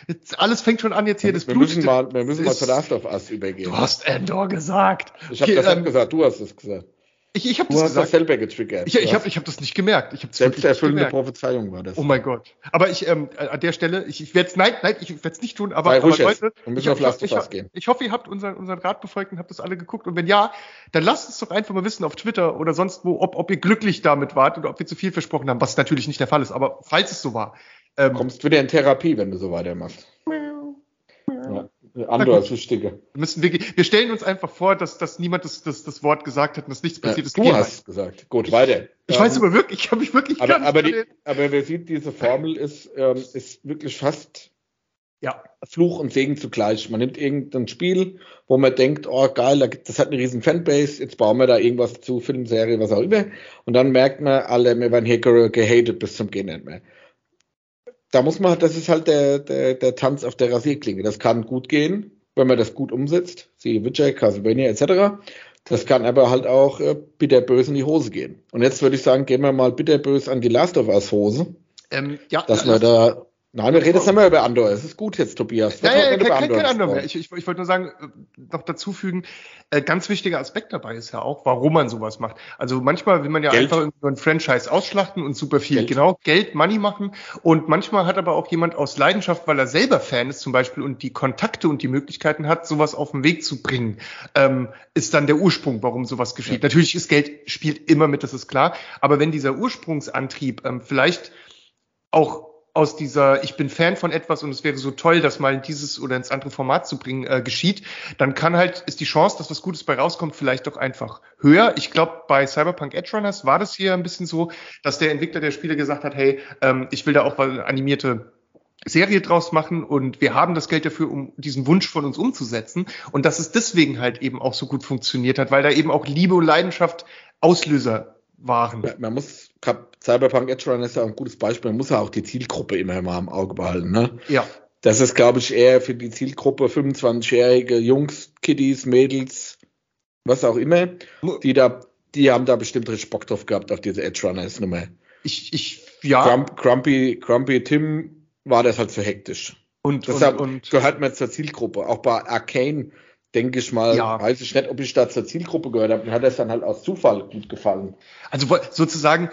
jetzt, alles fängt schon an jetzt hier, das wir Blut. Müssen mal, wir müssen mal zu Last of Us übergehen. Du hast Andor gesagt. Ich habe okay, das ähm, gesagt, du hast es gesagt. Ich, ich habe das gesagt. Das selber getriggert. Ich, ich habe ich hab das nicht gemerkt. Ich Selbsterfüllende Prophezeiung war das. Oh mein Gott. Aber ich ähm, an der Stelle, ich, ich werde es, nein, nein, ich werde es nicht tun. Aber, aber Leute, ich, ich, ich, ich, hoffe, ihr habt unseren, unseren Rat befolgt und habt das alle geguckt. Und wenn ja, dann lasst uns doch einfach mal wissen auf Twitter oder sonst wo, ob, ob ihr glücklich damit wart oder ob wir zu viel versprochen haben, was natürlich nicht der Fall ist. Aber falls es so war. Ähm, Kommst wieder in Therapie, wenn du so weitermachst. Ja. Andor ist wichtiger. Müssen wir, wir stellen uns einfach vor, dass, dass niemand das, das, das Wort gesagt hat und dass nichts passiert ist. Du hast gesagt. Gut, weiter. Ich, ich weiß aber wirklich, ich habe mich wirklich aber, aber, die, aber wer sieht, diese Formel ist, ähm, ist wirklich fast ja. Fluch und Segen zugleich. Man nimmt irgendein Spiel, wo man denkt, oh geil, das hat eine riesen Fanbase, jetzt bauen wir da irgendwas zu, Filmserie, was auch immer. Und dann merkt man, alle, wir werden hier gehatet bis zum Gehen nicht mehr. Da muss man, das ist halt der, der, der Tanz auf der Rasierklinge. Das kann gut gehen, wenn man das gut umsetzt, siehe Witcher, Castlevania etc. Das kann aber halt auch äh, bitterbös in die Hose gehen. Und jetzt würde ich sagen, gehen wir mal bitterbös an die Last of Us Hose. Ähm, ja, dass wir da Nein, wir reden jetzt nicht mehr über Andor. Es ist gut jetzt, Tobias. Ja, ja, kein, kein, kein Andor mehr. Ich, ich, ich wollte nur sagen, äh, noch dazu fügen, äh, ganz wichtiger Aspekt dabei ist ja auch, warum man sowas macht. Also manchmal will man ja Geld. einfach irgendwie ein Franchise ausschlachten und super viel, Geld. genau, Geld, Money machen. Und manchmal hat aber auch jemand aus Leidenschaft, weil er selber Fan ist zum Beispiel und die Kontakte und die Möglichkeiten hat, sowas auf den Weg zu bringen, ähm, ist dann der Ursprung, warum sowas geschieht. Ja. Natürlich ist Geld, spielt immer mit, das ist klar. Aber wenn dieser Ursprungsantrieb ähm, vielleicht auch aus dieser, ich bin Fan von etwas und es wäre so toll, das mal in dieses oder ins andere Format zu bringen, äh, geschieht, dann kann halt, ist die Chance, dass was Gutes bei rauskommt, vielleicht doch einfach höher. Ich glaube, bei Cyberpunk Edge Runners war das hier ein bisschen so, dass der Entwickler der Spiele gesagt hat, hey, ähm, ich will da auch mal animierte Serie draus machen und wir haben das Geld dafür, um diesen Wunsch von uns umzusetzen. Und dass es deswegen halt eben auch so gut funktioniert hat, weil da eben auch Liebe und Leidenschaft Auslöser waren. Man muss, Cyberpunk Edge Runner ist ja ein gutes Beispiel, man muss ja auch die Zielgruppe immer mal im Auge behalten. Ne? Ja. Das ist, glaube ich, eher für die Zielgruppe 25-jährige Jungs, Kiddies, Mädels, was auch immer, die da, die haben da bestimmt richtig Bock drauf gehabt auf diese Edge Runners Nummer. Ich, ich, ja. Grump, Grumpy, Grumpy Tim war das halt zu hektisch. Und, Deshalb und, und gehört man zur Zielgruppe. Auch bei Arcane denke ich mal, ja. weiß ich nicht, ob ich da zur Zielgruppe gehört habe. Mir hat das dann halt aus Zufall gut gefallen. Also sozusagen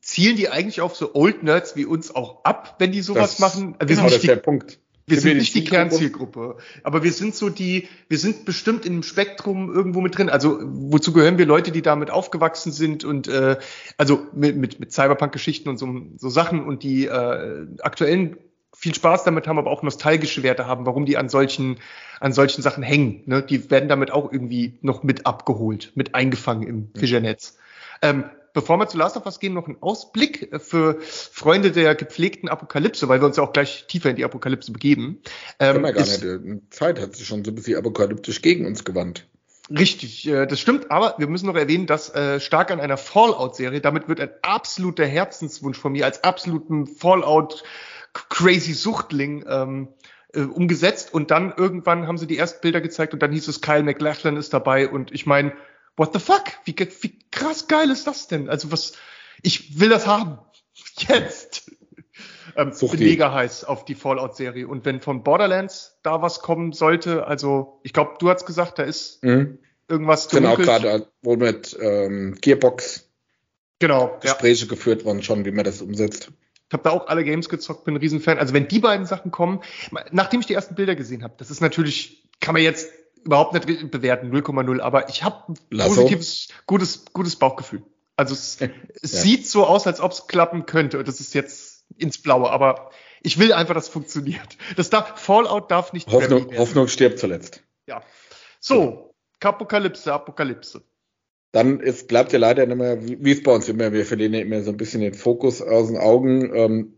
zielen die eigentlich auf so Old Nerds wie uns auch ab, wenn die sowas das, machen? Wir genau, das ist der Punkt. Wir sind nicht die Kernzielgruppe, aber wir sind so die, wir sind bestimmt im Spektrum irgendwo mit drin. Also wozu gehören wir Leute, die damit aufgewachsen sind und äh, also mit, mit, mit Cyberpunk-Geschichten und so, so Sachen und die äh, aktuellen viel Spaß damit haben, aber auch nostalgische Werte haben, warum die an solchen, an solchen Sachen hängen. Ne? Die werden damit auch irgendwie noch mit abgeholt, mit eingefangen im Fischernetz. Ähm, bevor wir zu Last of Us gehen, noch ein Ausblick für Freunde der gepflegten Apokalypse, weil wir uns ja auch gleich tiefer in die Apokalypse begeben. Ähm, ja gar ist, nicht. Zeit hat sich schon so ein bisschen apokalyptisch gegen uns gewandt. Richtig, äh, das stimmt, aber wir müssen noch erwähnen, dass äh, stark an einer Fallout-Serie, damit wird ein absoluter Herzenswunsch von mir als absoluten Fallout- crazy Suchtling ähm, äh, umgesetzt und dann irgendwann haben sie die ersten Bilder gezeigt und dann hieß es, Kyle McLachlan ist dabei und ich meine, what the fuck? Wie, wie krass geil ist das denn? Also was, ich will das haben. Jetzt. ähm, bin mega heiß auf die Fallout-Serie. Und wenn von Borderlands da was kommen sollte, also ich glaube, du hast gesagt, da ist mhm. irgendwas Sind auch gerade wohl mit ähm, Gearbox genau, Gespräche ja. geführt worden schon, wie man das umsetzt. Ich habe da auch alle Games gezockt, bin ein Riesenfan. Also wenn die beiden Sachen kommen, nachdem ich die ersten Bilder gesehen habe, das ist natürlich, kann man jetzt überhaupt nicht bewerten, 0,0, aber ich habe ein positives, gutes, gutes Bauchgefühl. Also es, es ja. sieht so aus, als ob es klappen könnte. Und das ist jetzt ins Blaue, aber ich will einfach, dass es funktioniert. Das darf, Fallout darf nicht Hoffnung, Hoffnung stirbt zuletzt. Ja. So, Apokalypse, Apokalypse dann ist, bleibt ja leider nicht mehr, wie es bei uns immer, wir verlieren ja immer so ein bisschen den Fokus aus den Augen, ähm,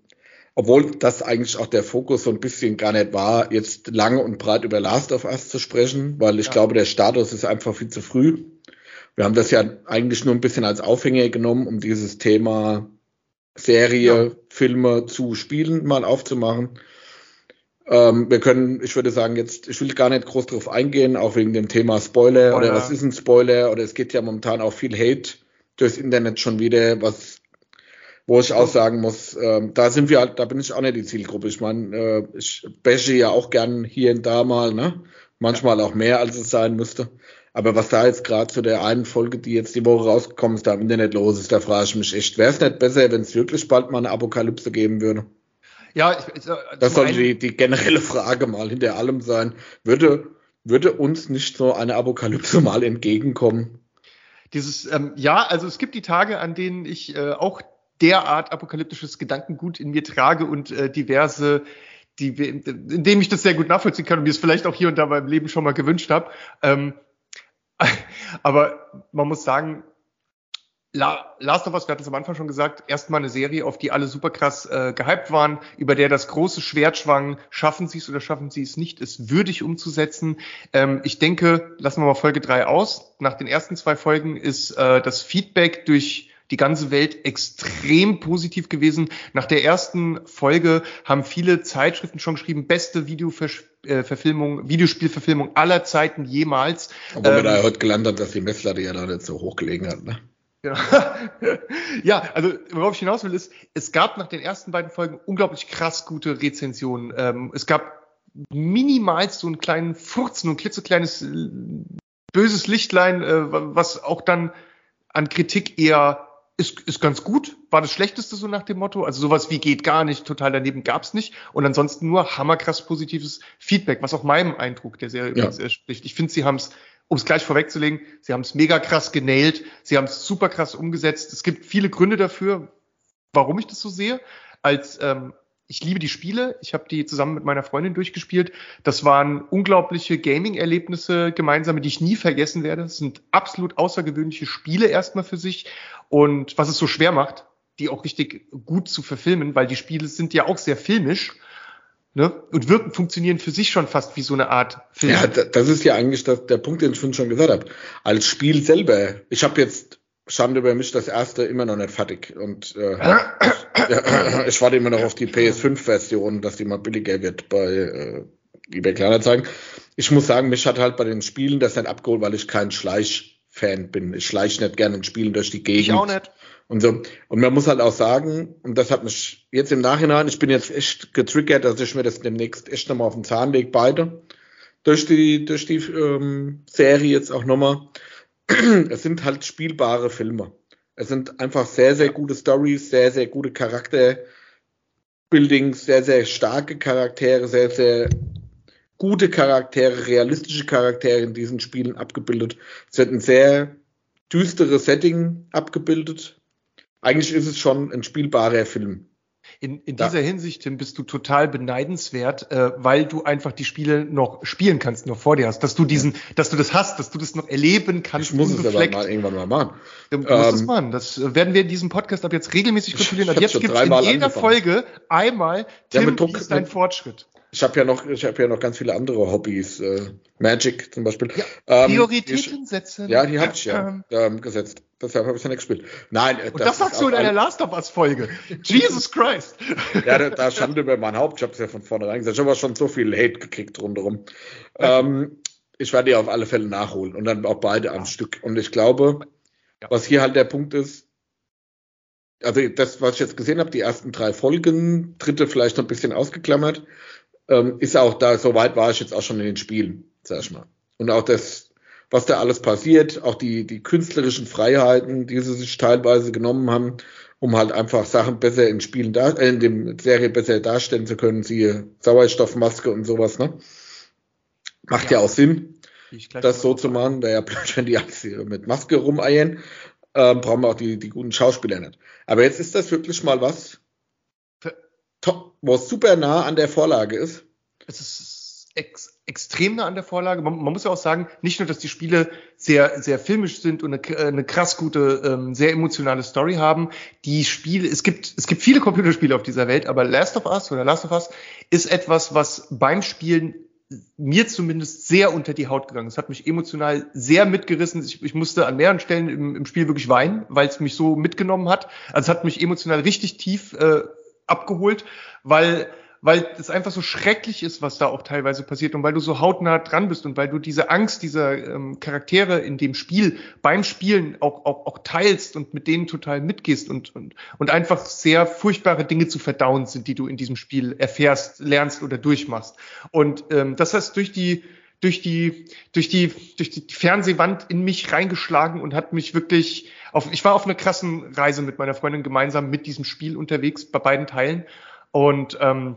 obwohl das eigentlich auch der Fokus so ein bisschen gar nicht war, jetzt lange und breit über Last of Us zu sprechen, weil ich ja. glaube, der Status ist einfach viel zu früh. Wir haben das ja eigentlich nur ein bisschen als Aufhänger genommen, um dieses Thema Serie, ja. Filme zu spielen, mal aufzumachen. Ähm, wir können, ich würde sagen, jetzt, ich will gar nicht groß drauf eingehen, auch wegen dem Thema Spoiler oh, oder was ist ein Spoiler oder es geht ja momentan auch viel Hate durchs Internet schon wieder, was, wo ich auch sagen muss, ähm, da sind wir halt, da bin ich auch nicht die Zielgruppe. Ich meine, äh, ich bashe ja auch gern hier und da mal, ne? Manchmal auch mehr, als es sein müsste. Aber was da jetzt gerade zu der einen Folge, die jetzt die Woche rausgekommen ist, da im Internet los ist, da frage ich mich echt, wäre es nicht besser, wenn es wirklich bald mal eine Apokalypse geben würde? Ja, ich, ich, äh, das soll die, die generelle Frage mal hinter allem sein. Würde, würde uns nicht so eine Apokalypse mal entgegenkommen? Dieses, ähm, ja, also es gibt die Tage, an denen ich äh, auch derart apokalyptisches Gedankengut in mir trage und äh, diverse die, in dem ich das sehr gut nachvollziehen kann und mir es vielleicht auch hier und da beim Leben schon mal gewünscht habe. Ähm, aber man muss sagen, La Last of Us, wir hatten es am Anfang schon gesagt, erstmal eine Serie, auf die alle super krass äh, gehypt waren, über der das große Schwert schwang, schaffen sie es oder schaffen sie es nicht, es würdig umzusetzen. Ähm, ich denke, lassen wir mal Folge drei aus. Nach den ersten zwei Folgen ist äh, das Feedback durch die ganze Welt extrem positiv gewesen. Nach der ersten Folge haben viele Zeitschriften schon geschrieben, beste Videoverfilmung, Videospielverfilmung aller Zeiten jemals. Obwohl ähm, wir da heute gelandet hat, dass die Messlatte ja da nicht so hoch gelegen hat, ne? Ja. also worauf ich hinaus will, ist, es gab nach den ersten beiden Folgen unglaublich krass gute Rezensionen. Ähm, es gab minimal so einen kleinen Furz, nur ein klitzekleines äh, böses Lichtlein, äh, was auch dann an Kritik eher ist, ist ganz gut. War das Schlechteste so nach dem Motto? Also sowas wie geht gar nicht, total daneben gab's nicht. Und ansonsten nur hammerkrass positives Feedback, was auch meinem Eindruck der Serie ja. spricht. Ich finde, sie haben's, um es gleich vorwegzulegen, sie haben's mega krass genailt, sie haben's super krass umgesetzt. Es gibt viele Gründe dafür, warum ich das so sehe. Als ähm, ich liebe die Spiele. Ich habe die zusammen mit meiner Freundin durchgespielt. Das waren unglaubliche Gaming-Erlebnisse gemeinsame, die ich nie vergessen werde. Das sind absolut außergewöhnliche Spiele erstmal für sich. Und was es so schwer macht, die auch richtig gut zu verfilmen, weil die Spiele sind ja auch sehr filmisch. Ne? Und wirken, funktionieren für sich schon fast wie so eine Art Film. Ja, das ist ja eigentlich der Punkt, den ich schon gesagt habe. Als Spiel selber, ich habe jetzt Schande über mich, das erste immer noch nicht fertig. Und äh, ja, ich warte immer noch auf die PS5-Version, dass die mal billiger wird bei äh, eBay Kleinanzeigen. Ich muss sagen, mich hat halt bei den Spielen das nicht abgeholt, weil ich kein Schleichfan bin. Ich schleiche nicht gerne in Spielen durch die Gegend. Ich auch nicht. Und so. Und man muss halt auch sagen, und das hat mich jetzt im Nachhinein, ich bin jetzt echt getriggert, dass ich mir das demnächst echt nochmal auf den Zahn lege, beide. Durch die, durch die ähm, Serie jetzt auch nochmal. es sind halt spielbare Filme. Es sind einfach sehr, sehr gute Stories, sehr, sehr gute Charakterbuildings, sehr, sehr starke Charaktere, sehr, sehr gute Charaktere, realistische Charaktere in diesen Spielen abgebildet. Es wird ein sehr düsteres Setting abgebildet. Eigentlich ist es schon ein spielbarer Film. In, in dieser ja. Hinsicht, Tim, bist du total beneidenswert, äh, weil du einfach die Spiele noch spielen kannst, noch vor dir hast, dass du diesen, dass du das hast, dass du das noch erleben kannst. Ich muss es aber mal irgendwann mal machen. Du musst ähm, es machen. Das werden wir in diesem Podcast ab jetzt regelmäßig kontrollieren. Ab jetzt gibt es in jeder angefangen. Folge einmal Tim, ja, wie ist dein Fortschritt? Ich habe ja noch, ich habe ja noch ganz viele andere Hobbys, äh, Magic zum Beispiel. Ja, ähm, Prioritäten setzen. Ja, die habe ich ja ähm, gesetzt. Deshalb habe ich ja nicht gespielt. Nein, äh, Und das, das sagst du in einer Last of Us Folge. Jesus Christ. ja, da, da stand über mein Haupt. Ich habe es ja von vornherein gesagt. Ich habe schon so viel Hate gekriegt rundherum. Ähm, ich werde die auf alle Fälle nachholen und dann auch beide am Stück. Und ich glaube, ja. was hier halt der Punkt ist, also das, was ich jetzt gesehen habe, die ersten drei Folgen, dritte vielleicht noch ein bisschen ausgeklammert, ähm, ist auch da, so weit war ich jetzt auch schon in den Spielen, sag ich mal. Und auch das was da alles passiert, auch die, die künstlerischen Freiheiten, die sie sich teilweise genommen haben, um halt einfach Sachen besser in Spielen da, äh, in dem Serie besser darstellen zu können, siehe Sauerstoffmaske und sowas, ne? Macht ja, ja auch Sinn, das so zu machen. Wäre ja blöd, wenn die alles mit Maske rumeiern. Ähm, brauchen wir auch die, die guten Schauspieler nicht. Aber jetzt ist das wirklich mal was, wo es super nah an der Vorlage ist. Es ist ex extrem nah an der Vorlage. Man, man, muss ja auch sagen, nicht nur, dass die Spiele sehr, sehr filmisch sind und eine, eine krass gute, ähm, sehr emotionale Story haben. Die Spiele, es gibt, es gibt viele Computerspiele auf dieser Welt, aber Last of Us oder Last of Us ist etwas, was beim Spielen mir zumindest sehr unter die Haut gegangen. Es hat mich emotional sehr mitgerissen. Ich, ich musste an mehreren Stellen im, im Spiel wirklich weinen, weil es mich so mitgenommen hat. Also es hat mich emotional richtig tief äh, abgeholt, weil weil es einfach so schrecklich ist, was da auch teilweise passiert und weil du so hautnah dran bist und weil du diese Angst dieser ähm, Charaktere in dem Spiel beim Spielen auch, auch, auch teilst und mit denen total mitgehst und, und, und einfach sehr furchtbare Dinge zu verdauen sind, die du in diesem Spiel erfährst, lernst oder durchmachst. Und ähm, das heißt, durch die durch die, durch die, durch die Fernsehwand in mich reingeschlagen und hat mich wirklich auf, ich war auf einer krassen Reise mit meiner Freundin gemeinsam mit diesem Spiel unterwegs bei beiden Teilen. Und ähm,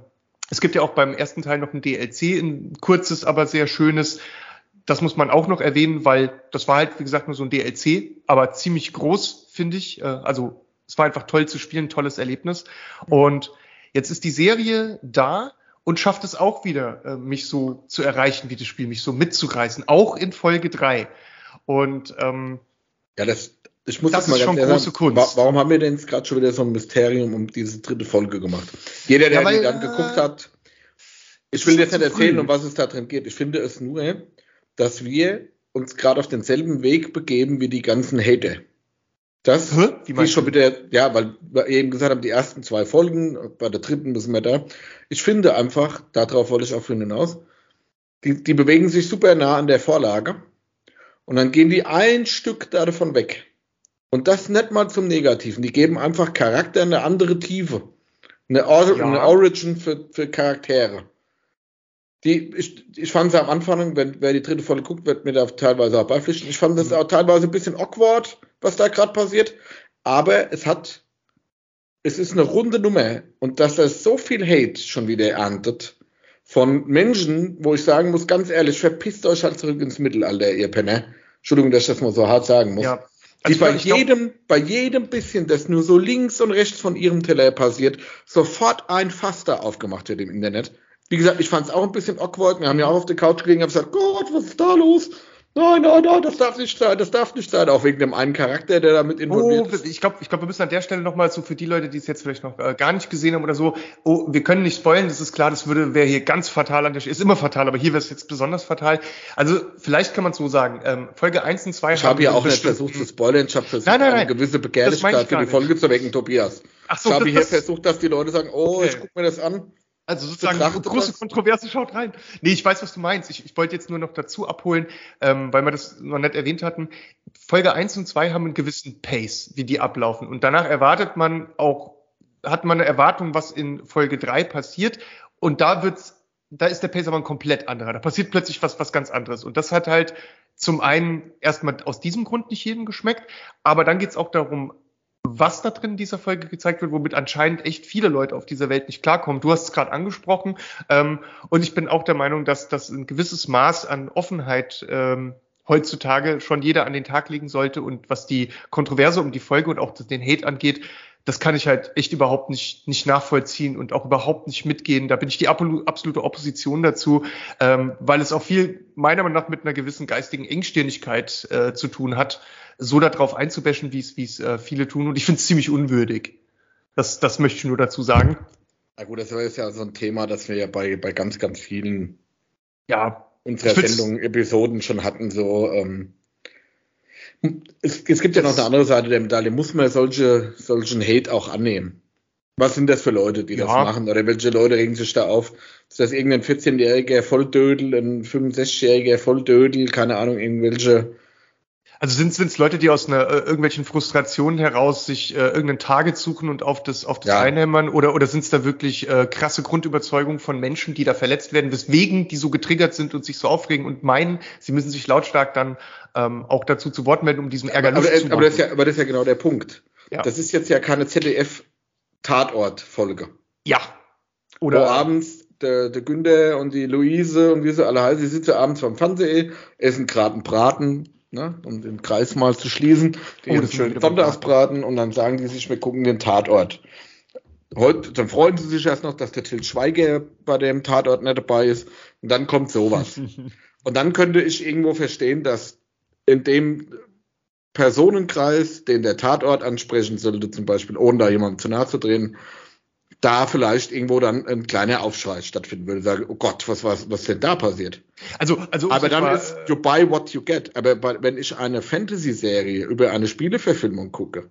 es gibt ja auch beim ersten Teil noch ein DLC, ein kurzes, aber sehr schönes. Das muss man auch noch erwähnen, weil das war halt, wie gesagt, nur so ein DLC, aber ziemlich groß, finde ich. Äh, also es war einfach toll zu spielen, tolles Erlebnis. Und jetzt ist die Serie da und schafft es auch wieder, äh, mich so zu erreichen wie das Spiel, mich so mitzureißen, auch in Folge drei. Und ähm, ja, das, ich muss das ist mal schon große sagen, Kunst. Warum haben wir denn jetzt gerade schon wieder so ein Mysterium um diese dritte Folge gemacht? Jeder, der ja, weil, die dann geguckt hat, ich will jetzt nicht erzählen, früh. um was es da drin geht. Ich finde es nur, dass wir uns gerade auf denselben Weg begeben wie die ganzen Hater. Das Hä? Wie die schon wieder, ja, weil wir eben gesagt haben, die ersten zwei Folgen, bei der dritten müssen wir da. Ich finde einfach, darauf wollte ich auch hinaus, die, die bewegen sich super nah an der Vorlage und dann gehen die ein Stück davon weg. Und das nicht mal zum Negativen. Die geben einfach Charakter eine andere Tiefe. Eine, Or ja. eine Origin für, für Charaktere. Die, ich, ich fand sie am Anfang, wenn wer die dritte Folge guckt, wird mir da teilweise auch beipflichten. Ich fand das mhm. auch teilweise ein bisschen awkward, was da gerade passiert. Aber es hat, es ist eine runde Nummer. Und dass das so viel Hate schon wieder erntet von Menschen, wo ich sagen muss, ganz ehrlich, verpisst euch halt zurück ins Mittelalter, ihr Penner. Entschuldigung, dass ich das mal so hart sagen muss. Ja. Also die bei jedem, bei jedem bisschen, das nur so links und rechts von ihrem Teller passiert, sofort ein Fass da aufgemacht wird im Internet wie gesagt, ich fand es auch ein bisschen awkward. Wir haben ja auch auf der Couch gelegen und gesagt, Gott, was ist da los? Nein, nein, nein, das darf nicht sein, das darf nicht sein, auch wegen dem einen Charakter, der damit involviert oh, ist. Ich glaube, ich glaub, wir müssen an der Stelle nochmal so für die Leute, die es jetzt vielleicht noch äh, gar nicht gesehen haben oder so, oh, wir können nicht spoilen, das ist klar, das würde wäre hier ganz fatal an der Stelle, ist immer fatal, aber hier wäre es jetzt besonders fatal. Also vielleicht kann man es so sagen, ähm, Folge 1 und 2 Ich habe ja auch nicht versucht zu spoilern, ich habe versucht, nein, nein, nein, eine gewisse Begehrlichkeit für die Folge nicht. zu wecken, Tobias. Ach so, ich habe hier versucht, dass die Leute sagen, oh, okay. ich gucke mir das an. Also sozusagen eine große Kontroverse schaut rein. Nee, ich weiß, was du meinst. Ich, ich wollte jetzt nur noch dazu abholen, ähm, weil wir das noch nicht erwähnt hatten. Folge 1 und 2 haben einen gewissen Pace, wie die ablaufen. Und danach erwartet man auch, hat man eine Erwartung, was in Folge 3 passiert. Und da wird's, da ist der Pace aber ein komplett anderer. Da passiert plötzlich was, was ganz anderes. Und das hat halt zum einen erstmal aus diesem Grund nicht jedem geschmeckt, aber dann geht's auch darum, was da drin in dieser Folge gezeigt wird, womit anscheinend echt viele Leute auf dieser Welt nicht klarkommen. Du hast es gerade angesprochen. Ähm, und ich bin auch der Meinung, dass das ein gewisses Maß an Offenheit ähm, heutzutage schon jeder an den Tag legen sollte. Und was die Kontroverse um die Folge und auch den Hate angeht, das kann ich halt echt überhaupt nicht, nicht nachvollziehen und auch überhaupt nicht mitgehen. Da bin ich die absolute Opposition dazu, ähm, weil es auch viel meiner Meinung nach mit einer gewissen geistigen Engstirnigkeit äh, zu tun hat so darauf einzubäschen, wie es wie es äh, viele tun. Und ich finde es ziemlich unwürdig. Das, das möchte ich nur dazu sagen. Na gut, das ist ja so ein Thema, das wir ja bei, bei ganz, ganz vielen ja, unserer Sendungen, Episoden schon hatten. So, ähm, es, es gibt ja noch eine andere Seite der Medaille. Muss man solche, solchen Hate auch annehmen? Was sind das für Leute, die ja. das machen? Oder welche Leute regen sich da auf? Ist das irgendein 14-jähriger Volldödel, ein 65-jähriger Volldödel, keine Ahnung, irgendwelche also sind es Leute, die aus einer, äh, irgendwelchen Frustrationen heraus sich äh, irgendeinen Target suchen und auf das, auf das ja. einhämmern? Oder, oder sind es da wirklich äh, krasse Grundüberzeugungen von Menschen, die da verletzt werden, weswegen die so getriggert sind und sich so aufregen und meinen, sie müssen sich lautstark dann ähm, auch dazu zu Wort melden, um diesen Ärger aber, aber, aber, das ist ja, aber das ist ja genau der Punkt. Ja. Das ist jetzt ja keine ZDF-Tatort-Folge. Ja. Oder Wo abends der, der Günther und die Luise und wie sie alle heißen, die sitzen abends beim Fernseher, essen gerade einen Braten, ne, um den Kreis mal zu schließen, die oh, schön Sonntagsbraten und dann sagen die sich, wir gucken den Tatort. Heute, dann freuen sie sich erst noch, dass der Till Schweiger bei dem Tatort nicht dabei ist und dann kommt sowas. und dann könnte ich irgendwo verstehen, dass in dem Personenkreis, den der Tatort ansprechen sollte, zum Beispiel, ohne da jemandem zu nahe zu drehen, da vielleicht irgendwo dann ein kleiner Aufschrei stattfinden würde, sagen, oh Gott, was, was, was denn da passiert? Also, also, aber dann war, ist you buy what you get. Aber wenn ich eine Fantasy-Serie über eine Spieleverfilmung gucke,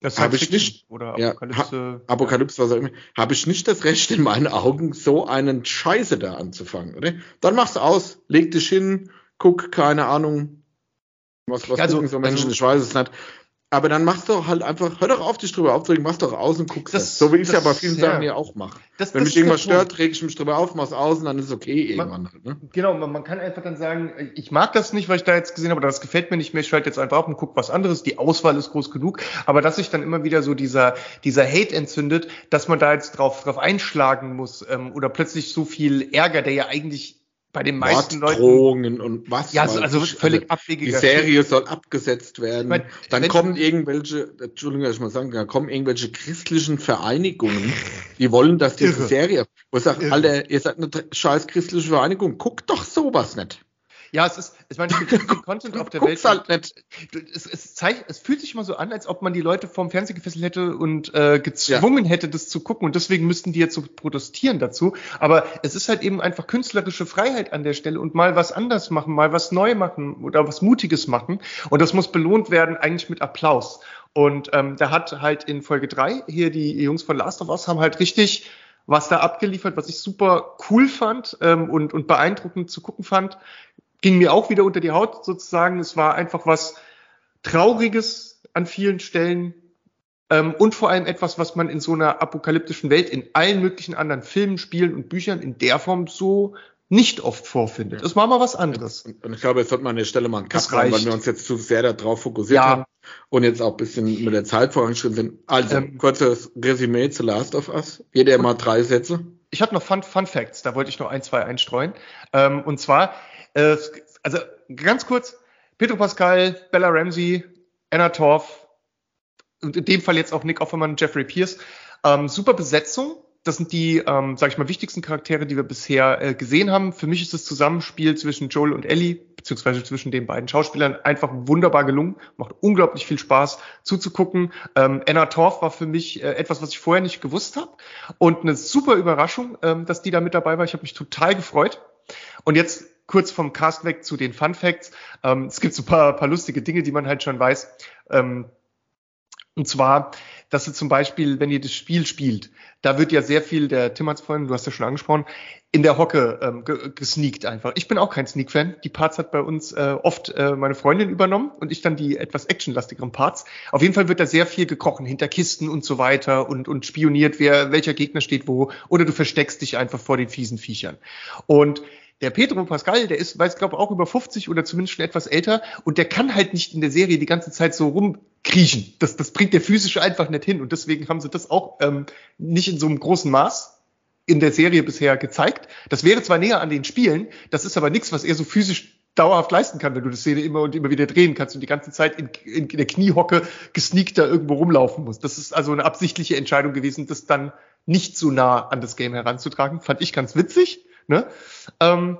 das habe ich nicht, oder Apokalypse, ja, Apokalypse, was auch immer, habe ich nicht das Recht in meinen Augen, so einen Scheiße da anzufangen, oder? Dann mach's aus, leg dich hin, guck, keine Ahnung, was, was also, gucken so Menschen, also, ich weiß es nicht. Aber dann machst du halt einfach, hör doch auf, dich drüber aufzuregen, mach's doch aus und guckst das. So wie ich es ja bei vielen ja. Sachen ja auch mache. Das, Wenn das mich irgendwas stört, reg ich mich drüber auf, mach's aus und dann ist es okay irgendwann halt, ne? Genau, man, man, kann einfach dann sagen, ich mag das nicht, was ich da jetzt gesehen habe, oder das gefällt mir nicht mehr, ich schalte jetzt einfach auf und guck was anderes, die Auswahl ist groß genug, aber dass sich dann immer wieder so dieser, dieser Hate entzündet, dass man da jetzt drauf, drauf einschlagen muss, ähm, oder plötzlich so viel Ärger, der ja eigentlich bei den meisten Leuten. und was. Ja, also, also völlig also, abwegig. Die Serie soll abgesetzt werden. Meine, dann kommen irgendwelche, Entschuldigung, dass ich mal sagen, dann kommen irgendwelche christlichen Vereinigungen, die wollen, dass diese Irre. Serie, wo ich sage, Alter, ihr seid eine scheiß christliche Vereinigung, guckt doch sowas nicht. Ja, es ist, ich meine, Content auf der Welt. Halt nicht. Es, es, zeigt, es fühlt sich immer so an, als ob man die Leute vom Fernseher gefesselt hätte und äh, gezwungen ja. hätte, das zu gucken. Und deswegen müssten die jetzt so protestieren dazu. Aber es ist halt eben einfach künstlerische Freiheit an der Stelle und mal was anders machen, mal was neu machen oder was Mutiges machen. Und das muss belohnt werden, eigentlich mit Applaus. Und ähm, da hat halt in Folge drei hier die Jungs von Last of Us haben halt richtig was da abgeliefert, was ich super cool fand ähm, und, und beeindruckend zu gucken fand ging mir auch wieder unter die Haut sozusagen. Es war einfach was Trauriges an vielen Stellen ähm, und vor allem etwas, was man in so einer apokalyptischen Welt in allen möglichen anderen Filmen, Spielen und Büchern in der Form so nicht oft vorfindet. Es war mal was anderes. Und ich glaube, jetzt sollte man an der Stelle mal einen Cut machen, weil wir uns jetzt zu sehr darauf fokussiert ja. haben und jetzt auch ein bisschen mit der Zeit vorangeschritten sind. Also, ähm, kurzes Resümee zu Last of Us. Jeder mal drei Sätze. Ich habe noch Fun, Fun Facts, da wollte ich noch ein, zwei einstreuen. Ähm, und zwar, äh, also ganz kurz, Pedro Pascal, Bella Ramsey, Anna Torf und in dem Fall jetzt auch Nick Offerman, Jeffrey Pierce. Ähm, super Besetzung. Das sind die, ähm, sage ich mal, wichtigsten Charaktere, die wir bisher äh, gesehen haben. Für mich ist das Zusammenspiel zwischen Joel und Ellie, beziehungsweise zwischen den beiden Schauspielern, einfach wunderbar gelungen. Macht unglaublich viel Spaß zuzugucken. Ähm, Anna Torf war für mich äh, etwas, was ich vorher nicht gewusst habe. Und eine super Überraschung, ähm, dass die da mit dabei war. Ich habe mich total gefreut. Und jetzt kurz vom Cast weg zu den Fun Facts. Ähm, es gibt so ein paar, paar lustige Dinge, die man halt schon weiß. Ähm, und zwar, dass du zum Beispiel, wenn ihr das Spiel spielt, da wird ja sehr viel, der Tim hat es vorhin, du hast ja schon angesprochen, in der Hocke ähm, gesneakt einfach. Ich bin auch kein Sneak-Fan. Die Parts hat bei uns äh, oft äh, meine Freundin übernommen und ich dann die etwas actionlastigeren Parts. Auf jeden Fall wird da sehr viel gekrochen, hinter Kisten und so weiter und, und spioniert, wer, welcher Gegner steht wo. Oder du versteckst dich einfach vor den fiesen Viechern. Und der Pedro Pascal, der ist, weiß glaube auch über 50 oder zumindest schon etwas älter und der kann halt nicht in der Serie die ganze Zeit so rumkriechen. Das, das bringt der physische einfach nicht hin und deswegen haben sie das auch ähm, nicht in so einem großen Maß in der Serie bisher gezeigt. Das wäre zwar näher an den Spielen, das ist aber nichts, was er so physisch dauerhaft leisten kann, wenn du das Szene immer und immer wieder drehen kannst und die ganze Zeit in, in, in der Kniehocke gesneakt da irgendwo rumlaufen musst. Das ist also eine absichtliche Entscheidung gewesen, das dann nicht so nah an das Game heranzutragen. Fand ich ganz witzig. Ne? Ähm,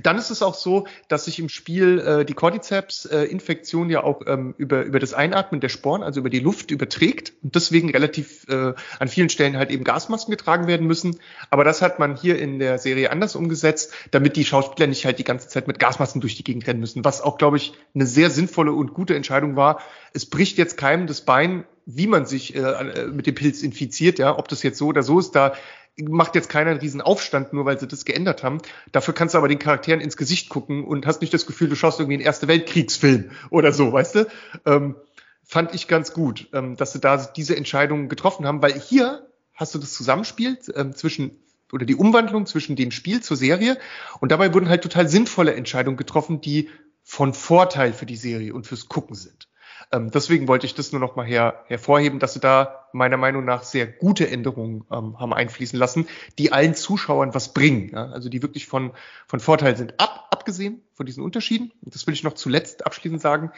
dann ist es auch so, dass sich im Spiel äh, die Cordyceps-Infektion äh, ja auch ähm, über, über das Einatmen der Sporen, also über die Luft überträgt und deswegen relativ äh, an vielen Stellen halt eben Gasmasken getragen werden müssen. Aber das hat man hier in der Serie anders umgesetzt, damit die Schauspieler nicht halt die ganze Zeit mit Gasmasken durch die Gegend rennen müssen, was auch, glaube ich, eine sehr sinnvolle und gute Entscheidung war. Es bricht jetzt keinem das Bein, wie man sich äh, mit dem Pilz infiziert, ja, ob das jetzt so oder so ist, da macht jetzt keiner einen riesen Aufstand, nur weil sie das geändert haben. Dafür kannst du aber den Charakteren ins Gesicht gucken und hast nicht das Gefühl, du schaust irgendwie einen Erste Weltkriegsfilm oder so, weißt du? Ähm, fand ich ganz gut, ähm, dass sie da diese Entscheidungen getroffen haben, weil hier hast du das Zusammenspiel ähm, zwischen oder die Umwandlung zwischen dem Spiel zur Serie und dabei wurden halt total sinnvolle Entscheidungen getroffen, die von Vorteil für die Serie und fürs Gucken sind. Ähm, deswegen wollte ich das nur noch mal her, hervorheben, dass sie da meiner Meinung nach sehr gute Änderungen ähm, haben einfließen lassen, die allen Zuschauern was bringen. Ja? Also die wirklich von, von Vorteil sind. Ab, abgesehen von diesen Unterschieden, das will ich noch zuletzt abschließend sagen,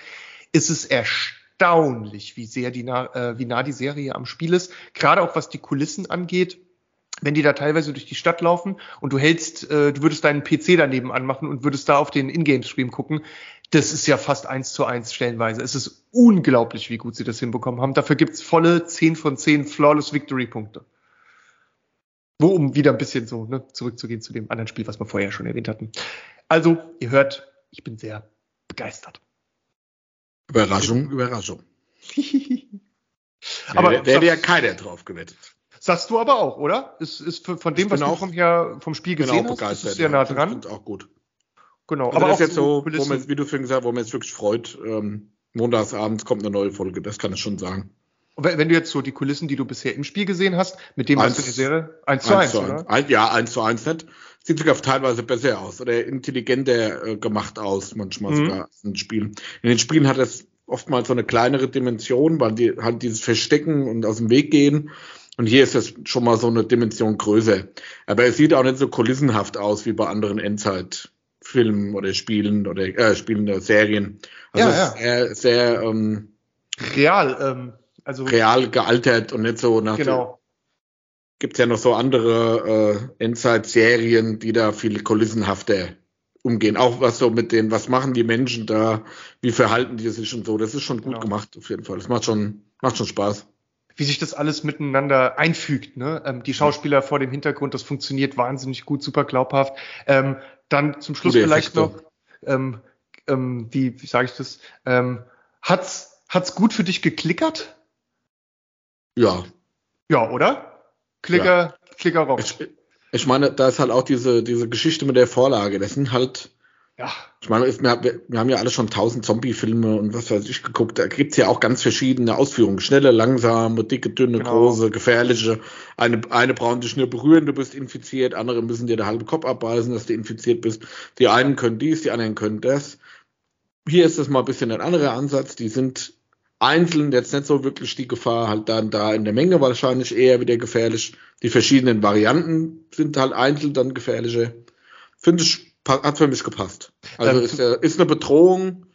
ist es erstaunlich, wie sehr die, äh, wie nah die Serie am Spiel ist. Gerade auch was die Kulissen angeht wenn die da teilweise durch die Stadt laufen und du hältst, äh, du würdest deinen PC daneben anmachen und würdest da auf den Ingame-Stream gucken, das ist ja fast eins zu eins stellenweise. Es ist unglaublich, wie gut sie das hinbekommen haben. Dafür gibt's volle 10 von 10 Flawless Victory-Punkte. Wo, um wieder ein bisschen so ne, zurückzugehen zu dem anderen Spiel, was wir vorher schon erwähnt hatten. Also, ihr hört, ich bin sehr begeistert. Überraschung, Überraschung. aber wer wäre ja keiner drauf gewettet. Sagst du aber auch, oder? Ist, ist von dem, was du vom, her, vom Spiel gesehen hast, ist es sehr nah dran. Ich auch gut. Genau. Also aber das ist jetzt so, wo man, wie du vorhin gesagt hast, wo man jetzt wirklich freut, ähm, montagsabends kommt eine neue Folge, das kann ich schon sagen. Wenn du jetzt so die Kulissen, die du bisher im Spiel gesehen hast, mit dem, eins, was du die Serie, 1 zu 1, oder? Ein, ja, 1 zu 1 nicht. Sieht sogar teilweise besser aus oder intelligenter äh, gemacht aus, manchmal mhm. sogar in Spielen. In den Spielen hat es oftmals so eine kleinere Dimension, weil die halt dieses Verstecken und aus dem Weg gehen. Und hier ist es schon mal so eine Dimension größer. Aber es sieht auch nicht so kulissenhaft aus wie bei anderen Endzeitfilmen oder Spielen oder äh, Spielen oder Serien. Also ja, ja. sehr, sehr ähm, real, ähm, also real gealtert und nicht so nach genau. Gibt ja noch so andere äh, Endzeit-Serien, die da viel kulissenhafter umgehen. Auch was so mit den, was machen die Menschen da, wie verhalten die sich und so. Das ist schon gut genau. gemacht auf jeden Fall. Das macht schon, macht schon Spaß. Wie sich das alles miteinander einfügt, ne? Ähm, die Schauspieler vor dem Hintergrund, das funktioniert wahnsinnig gut, super glaubhaft. Ähm, dann zum Schluss Gute vielleicht Effekte. noch, ähm, ähm, wie, wie sage ich das? Ähm, hat's, hat's gut für dich geklickert? Ja. Ja, oder? Klicker, ja. Klicker Rock. Ich, ich meine, da ist halt auch diese, diese Geschichte mit der Vorlage. Das sind halt, ja. Ich meine, wir, wir haben ja alle schon tausend Zombie-Filme und was weiß ich geguckt. Da gibt's ja auch ganz verschiedene Ausführungen. Schnelle, langsame, dicke, dünne, genau. große, gefährliche. Eine, eine brauchen dich nur berühren, du bist infiziert. Andere müssen dir der halbe Kopf abbeißen, dass du infiziert bist. Die einen können dies, die anderen können das. Hier ist das mal ein bisschen ein anderer Ansatz. Die sind einzeln jetzt nicht so wirklich die Gefahr, halt dann da in der Menge wahrscheinlich eher wieder gefährlich. Die verschiedenen Varianten sind halt einzeln dann gefährlicher. Finde ich, hat für mich gepasst. Also ist, ist eine Bedrohung,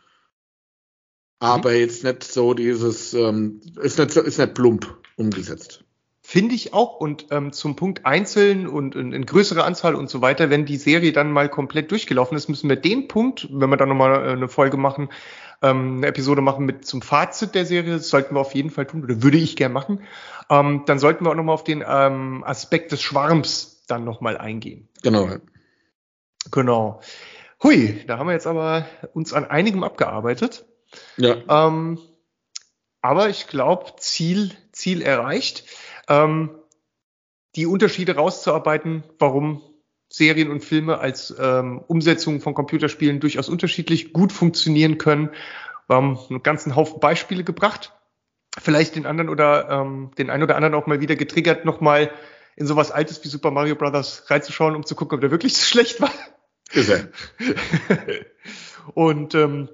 aber mhm. jetzt nicht so dieses, ähm, ist nicht, ist nicht plump umgesetzt. Finde ich auch. Und ähm, zum Punkt einzeln und in, in größerer Anzahl und so weiter, wenn die Serie dann mal komplett durchgelaufen ist, müssen wir den Punkt, wenn wir dann nochmal äh, eine Folge machen, ähm, eine Episode machen mit zum Fazit der Serie. Das sollten wir auf jeden Fall tun oder würde ich gern machen. Ähm, dann sollten wir auch nochmal auf den ähm, Aspekt des Schwarms dann nochmal eingehen. Genau. Genau. Hui, da haben wir jetzt aber uns an einigem abgearbeitet. Ja. Ähm, aber ich glaube, Ziel, Ziel erreicht. Ähm, die Unterschiede rauszuarbeiten, warum Serien und Filme als ähm, Umsetzung von Computerspielen durchaus unterschiedlich gut funktionieren können. Wir haben einen ganzen Haufen Beispiele gebracht. Vielleicht den anderen oder ähm, den einen oder anderen auch mal wieder getriggert, nochmal in sowas Altes wie Super Mario Brothers reinzuschauen, um zu gucken, ob der wirklich so schlecht war. Ist er. und ähm,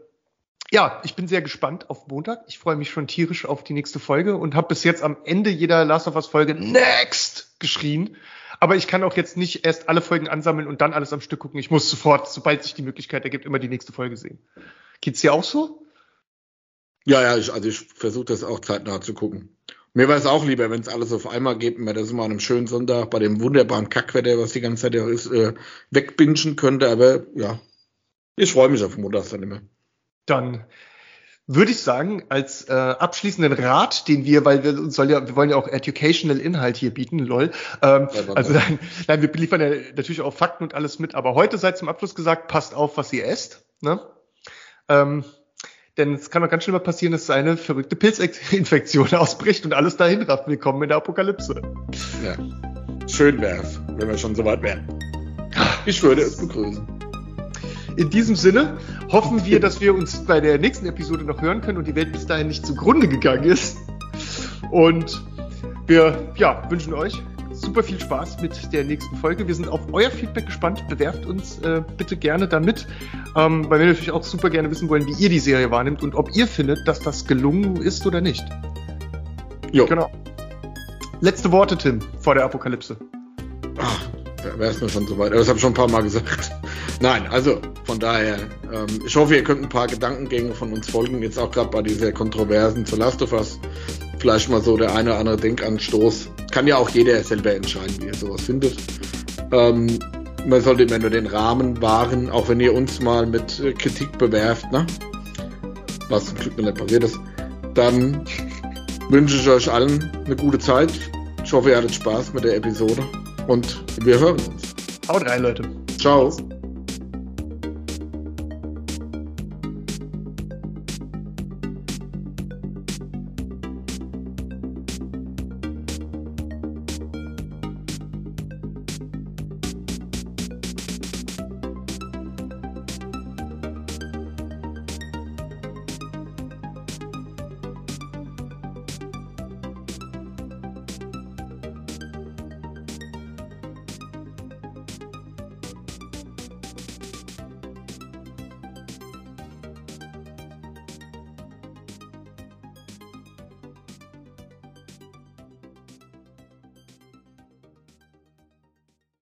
ja, ich bin sehr gespannt auf Montag. Ich freue mich schon tierisch auf die nächste Folge und habe bis jetzt am Ende jeder Last of Us Folge Next geschrien. Aber ich kann auch jetzt nicht erst alle Folgen ansammeln und dann alles am Stück gucken. Ich muss sofort, sobald sich die Möglichkeit ergibt, immer die nächste Folge sehen. Geht's dir auch so? Ja, ja, ich, also ich versuche das auch zeitnah zu gucken. Mir wäre es auch lieber, wenn es alles auf einmal geht und man das immer an einem schönen Sonntag bei dem wunderbaren Kackwetter, was die ganze Zeit ja ist, äh, wegbingen könnte. Aber ja, ich freue mich auf Montag dann immer. Dann würde ich sagen, als äh, abschließenden Rat, den wir, weil wir uns soll ja, wir wollen ja auch educational Inhalt hier bieten, lol. Ähm, also nein, nein, wir liefern ja natürlich auch Fakten und alles mit, aber heute seid zum Abschluss gesagt, passt auf, was ihr esst. Ne? Ähm, denn es kann doch ganz schnell mal passieren, dass eine verrückte Pilzinfektion ausbricht und alles dahin rafft. Willkommen in der Apokalypse. Ja. Schön wär's, wenn wir schon so weit wären. Ich würde es begrüßen. In diesem Sinne hoffen wir, dass wir uns bei der nächsten Episode noch hören können und die Welt bis dahin nicht zugrunde gegangen ist. Und wir ja, wünschen euch super viel Spaß mit der nächsten Folge. Wir sind auf euer Feedback gespannt. Bewerft uns äh, bitte gerne damit, ähm, weil wir natürlich auch super gerne wissen wollen, wie ihr die Serie wahrnimmt und ob ihr findet, dass das gelungen ist oder nicht. Jo. Genau. Letzte Worte, Tim, vor der Apokalypse. Ach, wäre es mir schon soweit. Das habe ich schon ein paar Mal gesagt. Nein, also von daher, ähm, ich hoffe, ihr könnt ein paar Gedankengänge von uns folgen, jetzt auch gerade bei dieser Kontroversen zu Last of Us. Vielleicht mal so der eine oder andere Denkanstoß. Kann ja auch jeder selber entscheiden, wie er sowas findet. Ähm, man sollte immer nur den Rahmen wahren, auch wenn ihr uns mal mit äh, Kritik bewerft, ne? was zum Glück noch nicht passiert ist, dann wünsche ich euch allen eine gute Zeit. Ich hoffe, ihr hattet Spaß mit der Episode und wir hören uns. Haut rein, Leute. Ciao.